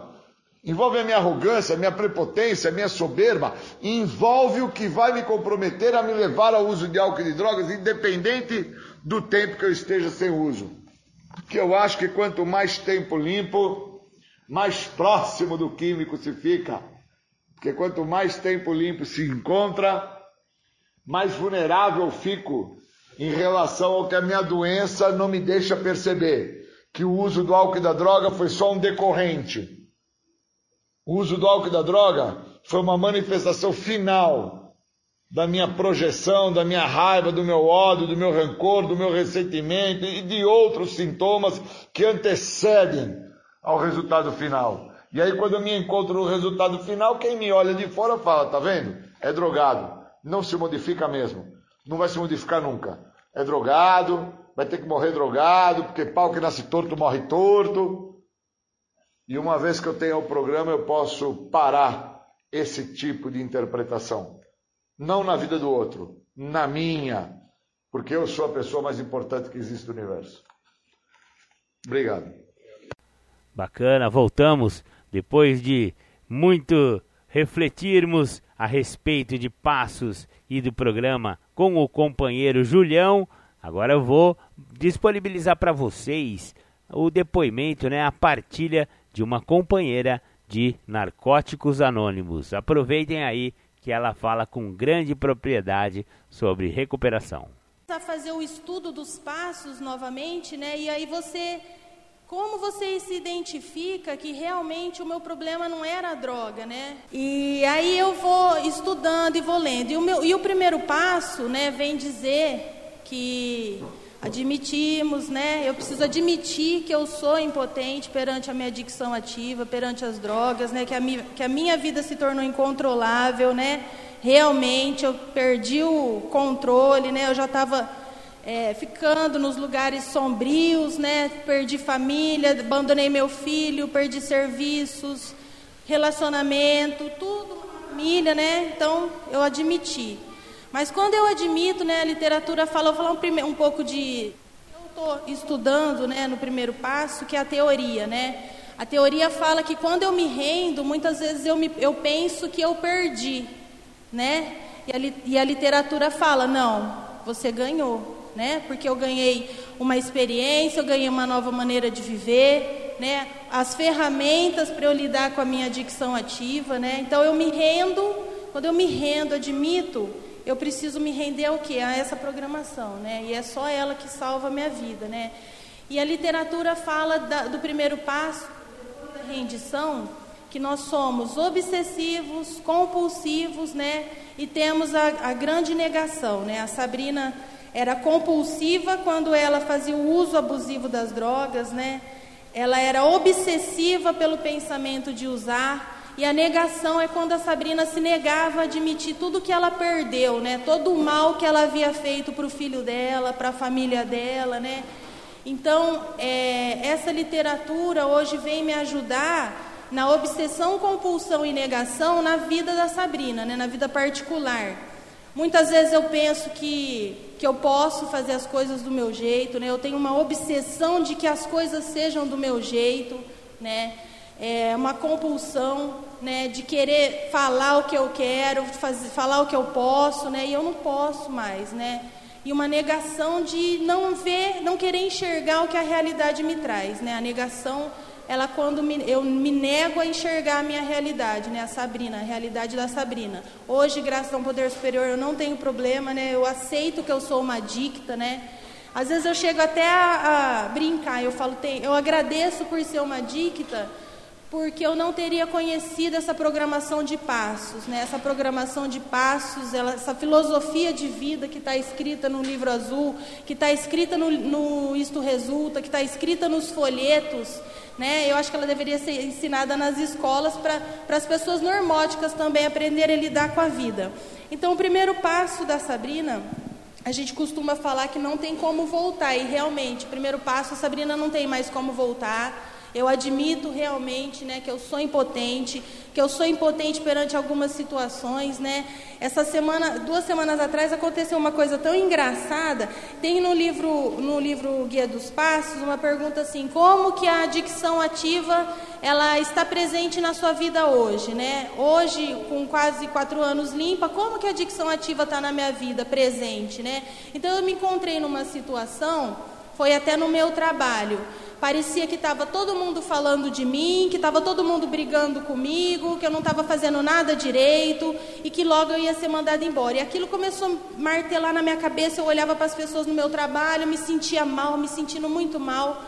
envolve a minha arrogância, a minha prepotência, a minha soberba, envolve o que vai me comprometer a me levar ao uso de álcool e de drogas, independente do tempo que eu esteja sem uso. Porque eu acho que quanto mais tempo limpo, mais próximo do químico se fica. Porque quanto mais tempo limpo se encontra, mais vulnerável fico em relação ao que a minha doença não me deixa perceber. Que o uso do álcool e da droga foi só um decorrente. O uso do álcool e da droga foi uma manifestação final da minha projeção, da minha raiva, do meu ódio, do meu rancor, do meu ressentimento e de outros sintomas que antecedem ao resultado final. E aí, quando eu me encontro no resultado final, quem me olha de fora fala: tá vendo? É drogado. Não se modifica mesmo. Não vai se modificar nunca. É drogado, vai ter que morrer drogado, porque pau que nasce torto morre torto. E uma vez que eu tenho o programa, eu posso parar esse tipo de interpretação. Não na vida do outro, na minha. Porque eu sou a pessoa mais importante que existe no universo. Obrigado. Bacana, voltamos depois de muito refletirmos a respeito de passos e do programa com o companheiro Julião. Agora eu vou disponibilizar para vocês o depoimento, né, a partilha de uma companheira de Narcóticos Anônimos. Aproveitem aí que ela fala com grande propriedade sobre recuperação. A fazer o estudo dos passos novamente, né? E aí você como você se identifica que realmente o meu problema não era a droga, né? E aí eu vou estudando e vou lendo. E o, meu, e o primeiro passo, né, vem dizer que admitimos, né? Eu preciso admitir que eu sou impotente perante a minha adicção ativa, perante as drogas, né? Que a, mi, que a minha vida se tornou incontrolável, né? Realmente eu perdi o controle, né? Eu já estava é, ficando nos lugares sombrios, né? Perdi família, abandonei meu filho, perdi serviços, relacionamento, tudo, família, né? Então eu admiti. Mas quando eu admito, né, a literatura fala, vou falar um, um pouco de eu estou estudando, né, no primeiro passo, que é a teoria, né? A teoria fala que quando eu me rendo, muitas vezes eu, me, eu penso que eu perdi, né? E a, e a literatura fala, não, você ganhou, né? Porque eu ganhei uma experiência, eu ganhei uma nova maneira de viver, né? As ferramentas para eu lidar com a minha adicção ativa, né? Então eu me rendo, quando eu me rendo, admito, eu preciso me render ao quê? A essa programação, né? E é só ela que salva a minha vida, né? E a literatura fala da, do primeiro passo, da rendição, que nós somos obsessivos, compulsivos, né? E temos a, a grande negação, né? A Sabrina era compulsiva quando ela fazia o uso abusivo das drogas, né? Ela era obsessiva pelo pensamento de usar. E a negação é quando a Sabrina se negava a admitir tudo que ela perdeu, né? Todo o mal que ela havia feito para o filho dela, para a família dela, né? Então, é, essa literatura hoje vem me ajudar na obsessão, compulsão e negação na vida da Sabrina, né? Na vida particular. Muitas vezes eu penso que, que eu posso fazer as coisas do meu jeito, né? Eu tenho uma obsessão de que as coisas sejam do meu jeito, né? É uma compulsão, né? De querer falar o que eu quero, fazer, falar o que eu posso, né? E eu não posso mais, né? E uma negação de não ver, não querer enxergar o que a realidade me traz, né? A negação ela quando me, eu me nego a enxergar a minha realidade, né? A Sabrina, a realidade da Sabrina. Hoje, graças a um poder superior, eu não tenho problema, né? Eu aceito que eu sou uma adicta, né? Às vezes eu chego até a, a brincar, eu falo, tem, eu agradeço por ser uma adicta, porque eu não teria conhecido essa programação de passos, né? Essa programação de passos, ela, essa filosofia de vida que está escrita no livro azul, que está escrita no, no Isto Resulta, que está escrita nos folhetos, né? Eu acho que ela deveria ser ensinada nas escolas para as pessoas normóticas também aprenderem a lidar com a vida. Então, o primeiro passo da Sabrina, a gente costuma falar que não tem como voltar, e realmente, o primeiro passo, a Sabrina não tem mais como voltar. Eu admito realmente, né, que eu sou impotente, que eu sou impotente perante algumas situações, né? Essa semana, duas semanas atrás, aconteceu uma coisa tão engraçada. Tem no livro, no livro Guia dos Passos, uma pergunta assim: como que a adicção ativa ela está presente na sua vida hoje, né? Hoje, com quase quatro anos limpa, como que a adicção ativa está na minha vida presente, né? Então eu me encontrei numa situação, foi até no meu trabalho Parecia que estava todo mundo falando de mim, que estava todo mundo brigando comigo, que eu não estava fazendo nada direito e que logo eu ia ser mandada embora. E aquilo começou a martelar na minha cabeça. Eu olhava para as pessoas no meu trabalho, me sentia mal, me sentindo muito mal.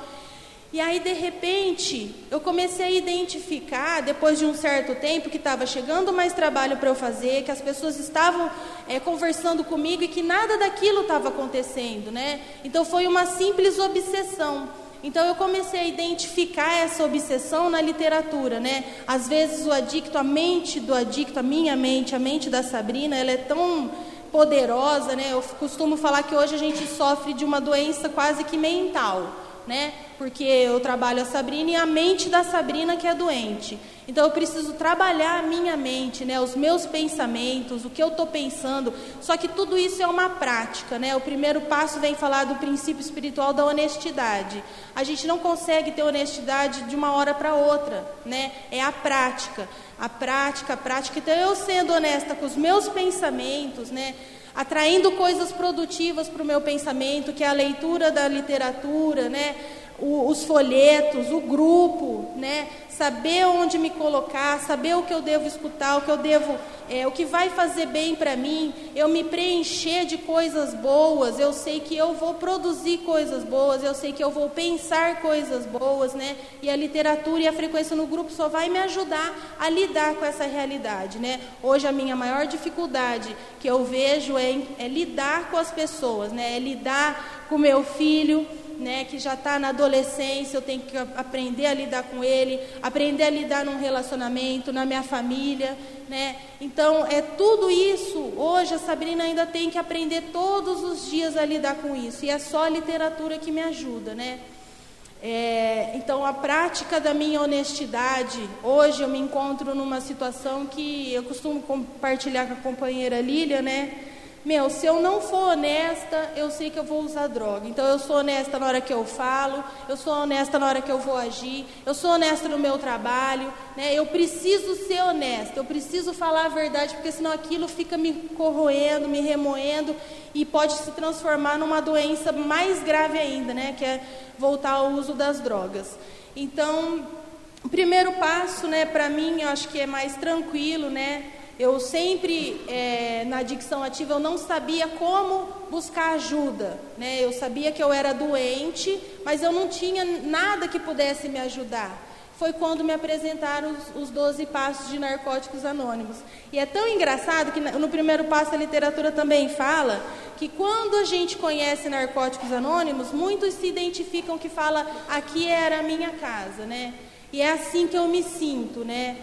E aí, de repente, eu comecei a identificar, depois de um certo tempo, que estava chegando mais trabalho para eu fazer, que as pessoas estavam é, conversando comigo e que nada daquilo estava acontecendo, né? Então, foi uma simples obsessão. Então eu comecei a identificar essa obsessão na literatura, né? Às vezes o adicto, a mente do adicto, a minha mente, a mente da Sabrina, ela é tão poderosa, né? Eu costumo falar que hoje a gente sofre de uma doença quase que mental né? Porque eu trabalho a Sabrina e a mente da Sabrina que é doente. Então eu preciso trabalhar a minha mente, né? Os meus pensamentos, o que eu estou pensando. Só que tudo isso é uma prática, né? O primeiro passo vem falar do princípio espiritual da honestidade. A gente não consegue ter honestidade de uma hora para outra, né? É a prática, a prática, a prática. Então eu sendo honesta com os meus pensamentos, né? Atraindo coisas produtivas para o meu pensamento, que é a leitura da literatura, né? O, os folhetos, o grupo, né? Saber onde me colocar, saber o que eu devo escutar, o que eu devo, é, o que vai fazer bem para mim, eu me preencher de coisas boas, eu sei que eu vou produzir coisas boas, eu sei que eu vou pensar coisas boas, né? E a literatura e a frequência no grupo só vai me ajudar a lidar com essa realidade, né? Hoje a minha maior dificuldade que eu vejo é, é lidar com as pessoas, né? É lidar com meu filho, né, que já está na adolescência, eu tenho que aprender a lidar com ele, aprender a lidar num relacionamento, na minha família, né? Então, é tudo isso. Hoje a Sabrina ainda tem que aprender todos os dias a lidar com isso. E é só a literatura que me ajuda, né? É, então, a prática da minha honestidade. Hoje eu me encontro numa situação que eu costumo compartilhar com a companheira Lília, né? Meu, se eu não for honesta, eu sei que eu vou usar droga. Então eu sou honesta na hora que eu falo, eu sou honesta na hora que eu vou agir, eu sou honesta no meu trabalho, né? Eu preciso ser honesta, eu preciso falar a verdade, porque senão aquilo fica me corroendo, me remoendo e pode se transformar numa doença mais grave ainda, né? Que é voltar ao uso das drogas. Então, o primeiro passo, né, para mim, eu acho que é mais tranquilo, né? Eu sempre, é, na adicção ativa, eu não sabia como buscar ajuda. Né? Eu sabia que eu era doente, mas eu não tinha nada que pudesse me ajudar. Foi quando me apresentaram os, os 12 passos de narcóticos anônimos. E é tão engraçado que no primeiro passo a literatura também fala que quando a gente conhece narcóticos anônimos, muitos se identificam que fala aqui era a minha casa, né? E é assim que eu me sinto, né?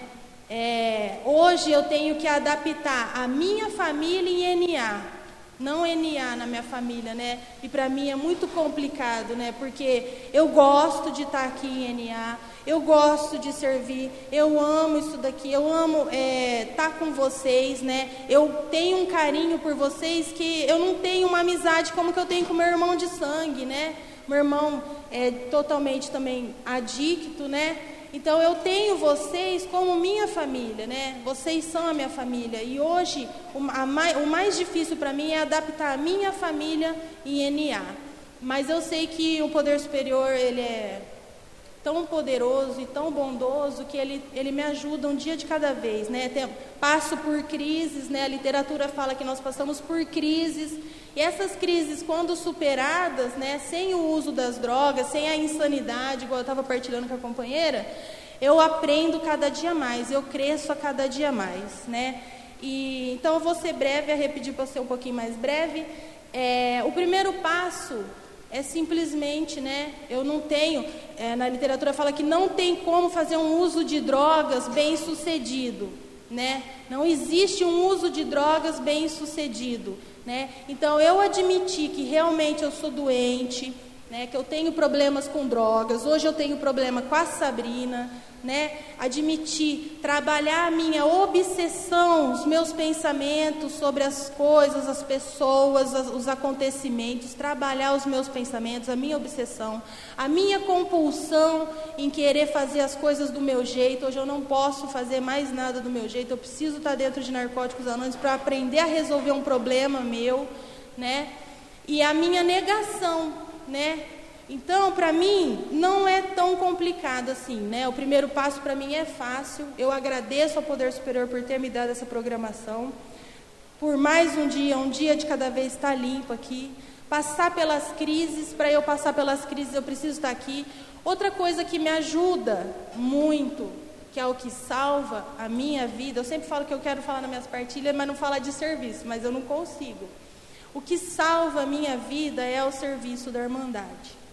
É, hoje eu tenho que adaptar a minha família em NA, não NA na minha família, né? E para mim é muito complicado, né? Porque eu gosto de estar aqui em NA, eu gosto de servir, eu amo isso daqui, eu amo estar é, tá com vocês, né? Eu tenho um carinho por vocês que eu não tenho uma amizade como que eu tenho com meu irmão de sangue, né? Meu irmão é totalmente também adicto, né? Então eu tenho vocês como minha família, né? Vocês são a minha família. E hoje o, mais, o mais difícil para mim é adaptar a minha família em NA. Mas eu sei que o poder superior ele é tão poderoso e tão bondoso que ele, ele me ajuda um dia de cada vez, né? Tem, passo por crises, né? A literatura fala que nós passamos por crises e essas crises, quando superadas, né? Sem o uso das drogas, sem a insanidade, igual eu estava partilhando com a companheira, eu aprendo cada dia mais, eu cresço a cada dia mais, né? E então eu vou ser breve, a repetir para ser um pouquinho mais breve. É, o primeiro passo é simplesmente, né? Eu não tenho, é, na literatura fala que não tem como fazer um uso de drogas bem sucedido, né? Não existe um uso de drogas bem sucedido, né? Então eu admiti que realmente eu sou doente, né? Que eu tenho problemas com drogas. Hoje eu tenho problema com a Sabrina, né, admitir, trabalhar a minha obsessão, os meus pensamentos sobre as coisas, as pessoas, os acontecimentos, trabalhar os meus pensamentos, a minha obsessão, a minha compulsão em querer fazer as coisas do meu jeito. Hoje eu não posso fazer mais nada do meu jeito, eu preciso estar dentro de narcóticos anônimos para aprender a resolver um problema meu, né? E a minha negação, né? Então, para mim, não é tão complicado assim, né? O primeiro passo para mim é fácil. Eu agradeço ao Poder Superior por ter me dado essa programação. Por mais um dia, um dia de cada vez estar limpo aqui. Passar pelas crises, para eu passar pelas crises, eu preciso estar aqui. Outra coisa que me ajuda muito, que é o que salva a minha vida, eu sempre falo que eu quero falar nas minhas partilhas, mas não falar de serviço, mas eu não consigo. O que salva a minha vida é o serviço da Irmandade.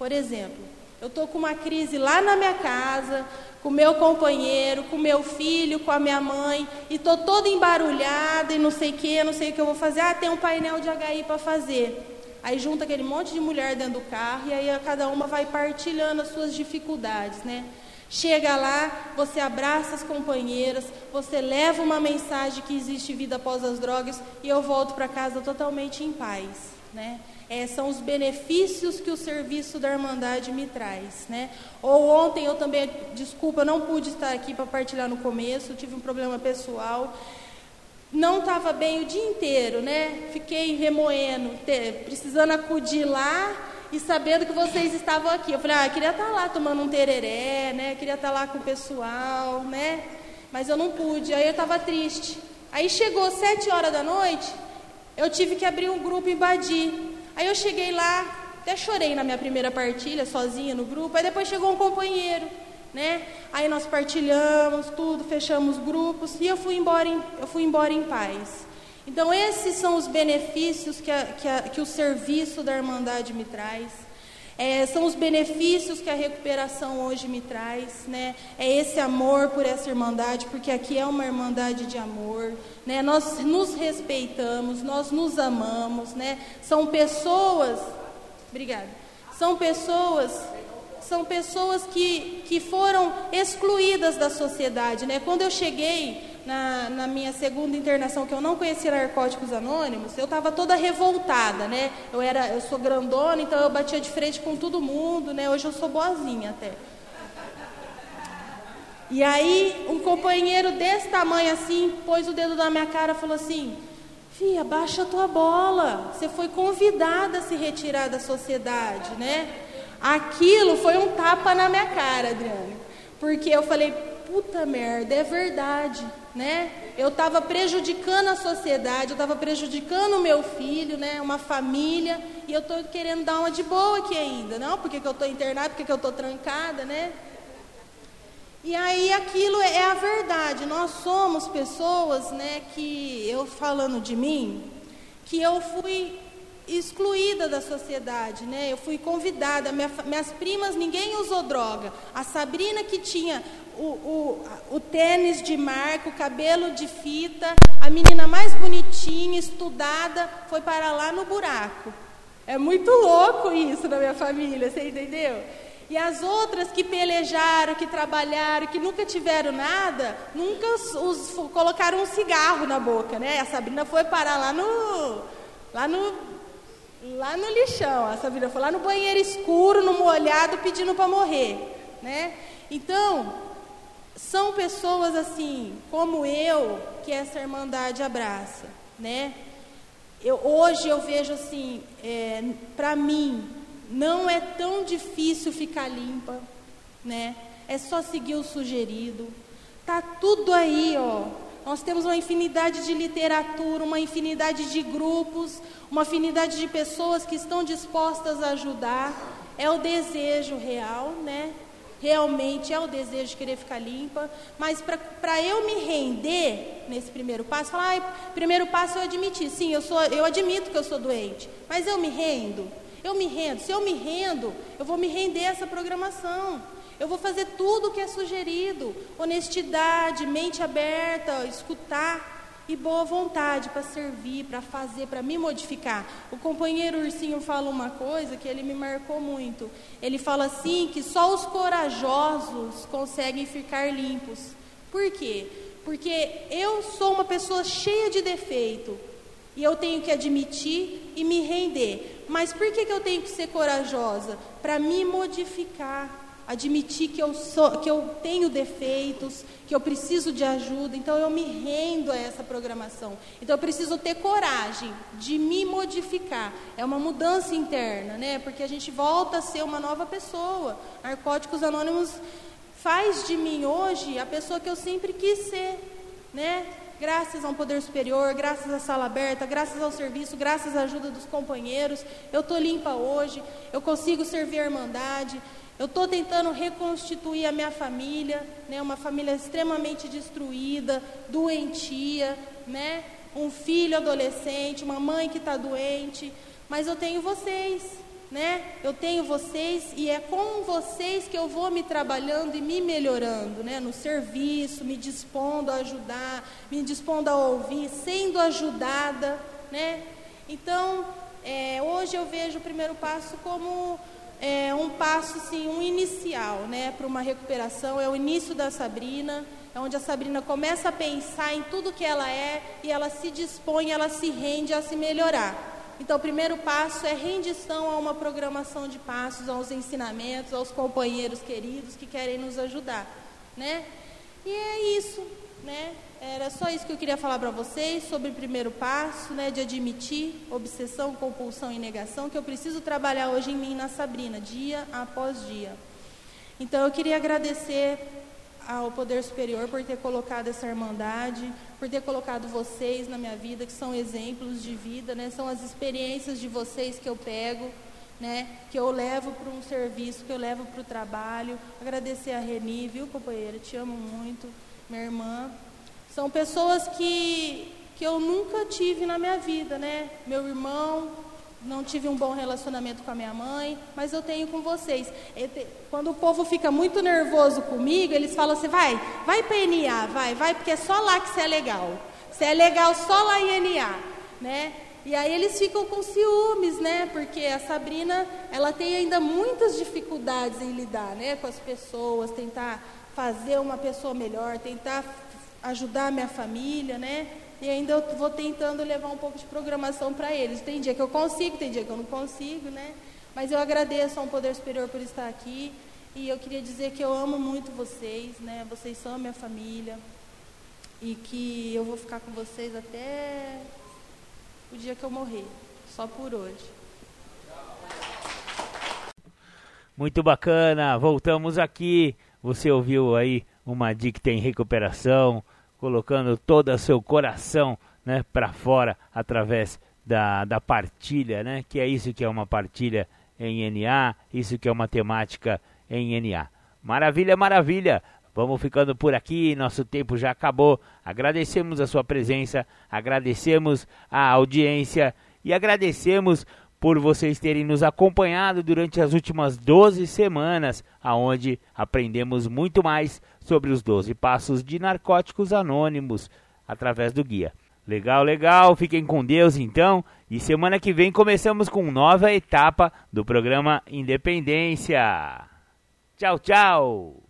Por exemplo, eu estou com uma crise lá na minha casa, com meu companheiro, com meu filho, com a minha mãe, e estou toda embarulhada e não sei o que, não sei o que eu vou fazer. Ah, tem um painel de HI para fazer. Aí junta aquele monte de mulher dentro do carro e aí cada uma vai partilhando as suas dificuldades, né? Chega lá, você abraça as companheiras, você leva uma mensagem que existe vida após as drogas e eu volto para casa totalmente em paz, né? é, são os benefícios que o serviço da Irmandade me traz. Né? Ou ontem eu também, desculpa, não pude estar aqui para partilhar no começo, tive um problema pessoal. Não estava bem o dia inteiro, né? Fiquei remoendo, te, precisando acudir lá e sabendo que vocês estavam aqui. Eu falei, ah, queria estar lá tomando um tereré, né? Queria estar lá com o pessoal, né? Mas eu não pude, aí eu estava triste. Aí chegou sete horas da noite, eu tive que abrir um grupo e invadir. Aí eu cheguei lá, até chorei na minha primeira partilha, sozinha no grupo. Aí depois chegou um companheiro, né? Aí nós partilhamos tudo, fechamos grupos e eu fui embora em, eu fui embora em paz. Então esses são os benefícios que, a, que, a, que o serviço da Irmandade me traz. É, são os benefícios que a recuperação hoje me traz, né? É esse amor por essa irmandade, porque aqui é uma irmandade de amor, né? Nós nos respeitamos, nós nos amamos, né? São pessoas, obrigada. São pessoas são pessoas que, que foram excluídas da sociedade. Né? Quando eu cheguei na, na minha segunda internação, que eu não conhecia narcóticos anônimos, eu estava toda revoltada, né? Eu, era, eu sou grandona, então eu batia de frente com todo mundo, né? Hoje eu sou boazinha até. E aí, um companheiro desse tamanho assim, pôs o dedo na minha cara e falou assim: Fia, baixa a tua bola. Você foi convidada a se retirar da sociedade, né? Aquilo foi um tapa na minha cara, Adriana. Porque eu falei, puta merda, é verdade, né? Eu estava prejudicando a sociedade, eu estava prejudicando o meu filho, né? Uma família, e eu estou querendo dar uma de boa aqui ainda, não? Porque que eu estou internada, porque que eu estou trancada, né? E aí aquilo é a verdade. Nós somos pessoas, né, que eu falando de mim, que eu fui excluída da sociedade, né? Eu fui convidada, minha, minhas primas, ninguém usou droga. A Sabrina que tinha o, o, o tênis de marca, o cabelo de fita, a menina mais bonitinha, estudada, foi para lá no buraco. É muito louco isso na minha família, você entendeu? E as outras que pelejaram, que trabalharam, que nunca tiveram nada, nunca os, os, colocaram um cigarro na boca, né? A Sabrina foi parar lá no, lá no, lá no lixão. A Sabrina foi lá no banheiro escuro, no molhado, pedindo para morrer, né? Então, são pessoas assim, como eu, que essa irmandade abraça, né? Eu, hoje eu vejo assim, é, para mim, não é tão difícil ficar limpa, né? É só seguir o sugerido. Tá tudo aí, ó. Nós temos uma infinidade de literatura, uma infinidade de grupos, uma infinidade de pessoas que estão dispostas a ajudar. É o desejo real, né? Realmente é o desejo de querer ficar limpa. Mas para eu me render nesse primeiro passo, falar, ah, primeiro passo eu admitir, sim, eu, sou, eu admito que eu sou doente, mas eu me rendo. Eu me rendo. Se eu me rendo, eu vou me render essa programação. Eu vou fazer tudo o que é sugerido: honestidade, mente aberta, escutar e boa vontade para servir, para fazer, para me modificar. O companheiro Ursinho fala uma coisa que ele me marcou muito. Ele fala assim que só os corajosos conseguem ficar limpos. Por quê? Porque eu sou uma pessoa cheia de defeito e eu tenho que admitir e me render. Mas por que, que eu tenho que ser corajosa? Para me modificar, admitir que eu, sou, que eu tenho defeitos, que eu preciso de ajuda, então eu me rendo a essa programação. Então eu preciso ter coragem de me modificar. É uma mudança interna, né? Porque a gente volta a ser uma nova pessoa. Narcóticos Anônimos faz de mim hoje a pessoa que eu sempre quis ser, né? graças a um poder superior, graças à sala aberta, graças ao serviço, graças à ajuda dos companheiros, eu estou limpa hoje, eu consigo servir a Irmandade, eu estou tentando reconstituir a minha família, né, uma família extremamente destruída, doentia, né, um filho adolescente, uma mãe que está doente, mas eu tenho vocês, né? Eu tenho vocês e é com vocês que eu vou me trabalhando e me melhorando, né? No serviço, me dispondo a ajudar, me dispondo a ouvir, sendo ajudada, né? Então, é, hoje eu vejo o primeiro passo como é, um passo, sim, um inicial, né? Para uma recuperação, é o início da Sabrina, é onde a Sabrina começa a pensar em tudo que ela é e ela se dispõe, ela se rende a se melhorar. Então, o primeiro passo é rendição a uma programação de passos, aos ensinamentos, aos companheiros queridos que querem nos ajudar, né? E é isso, né? Era só isso que eu queria falar para vocês sobre o primeiro passo, né, de admitir obsessão, compulsão e negação, que eu preciso trabalhar hoje em mim na Sabrina, dia após dia. Então, eu queria agradecer ao Poder Superior por ter colocado essa irmandade, por ter colocado vocês na minha vida, que são exemplos de vida, né? São as experiências de vocês que eu pego, né? Que eu levo para um serviço, que eu levo para o trabalho. Agradecer a Reni, viu, companheira? Te amo muito, minha irmã. São pessoas que que eu nunca tive na minha vida, né? Meu irmão, não tive um bom relacionamento com a minha mãe, mas eu tenho com vocês. Quando o povo fica muito nervoso comigo, eles falam assim: vai, vai para NA, vai, vai, porque é só lá que você é legal. Você é legal só lá em NA, né? E aí eles ficam com ciúmes, né? Porque a Sabrina, ela tem ainda muitas dificuldades em lidar, né, com as pessoas, tentar fazer uma pessoa melhor, tentar ajudar a minha família, né? E ainda eu vou tentando levar um pouco de programação para eles. Tem dia que eu consigo, tem dia que eu não consigo, né? Mas eu agradeço ao Poder Superior por estar aqui. E eu queria dizer que eu amo muito vocês, né? Vocês são a minha família. E que eu vou ficar com vocês até o dia que eu morrer. Só por hoje. Muito bacana. Voltamos aqui. Você ouviu aí uma dicta em recuperação, colocando todo o seu coração né, para fora através da, da partilha, né? Que é isso que é uma partilha em NA, isso que é uma temática em NA. Maravilha, maravilha! Vamos ficando por aqui, nosso tempo já acabou. Agradecemos a sua presença, agradecemos a audiência e agradecemos por vocês terem nos acompanhado durante as últimas 12 semanas, aonde aprendemos muito mais sobre os 12 passos de narcóticos anônimos através do guia. Legal, legal. Fiquem com Deus então. E semana que vem começamos com nova etapa do programa Independência. Tchau, tchau.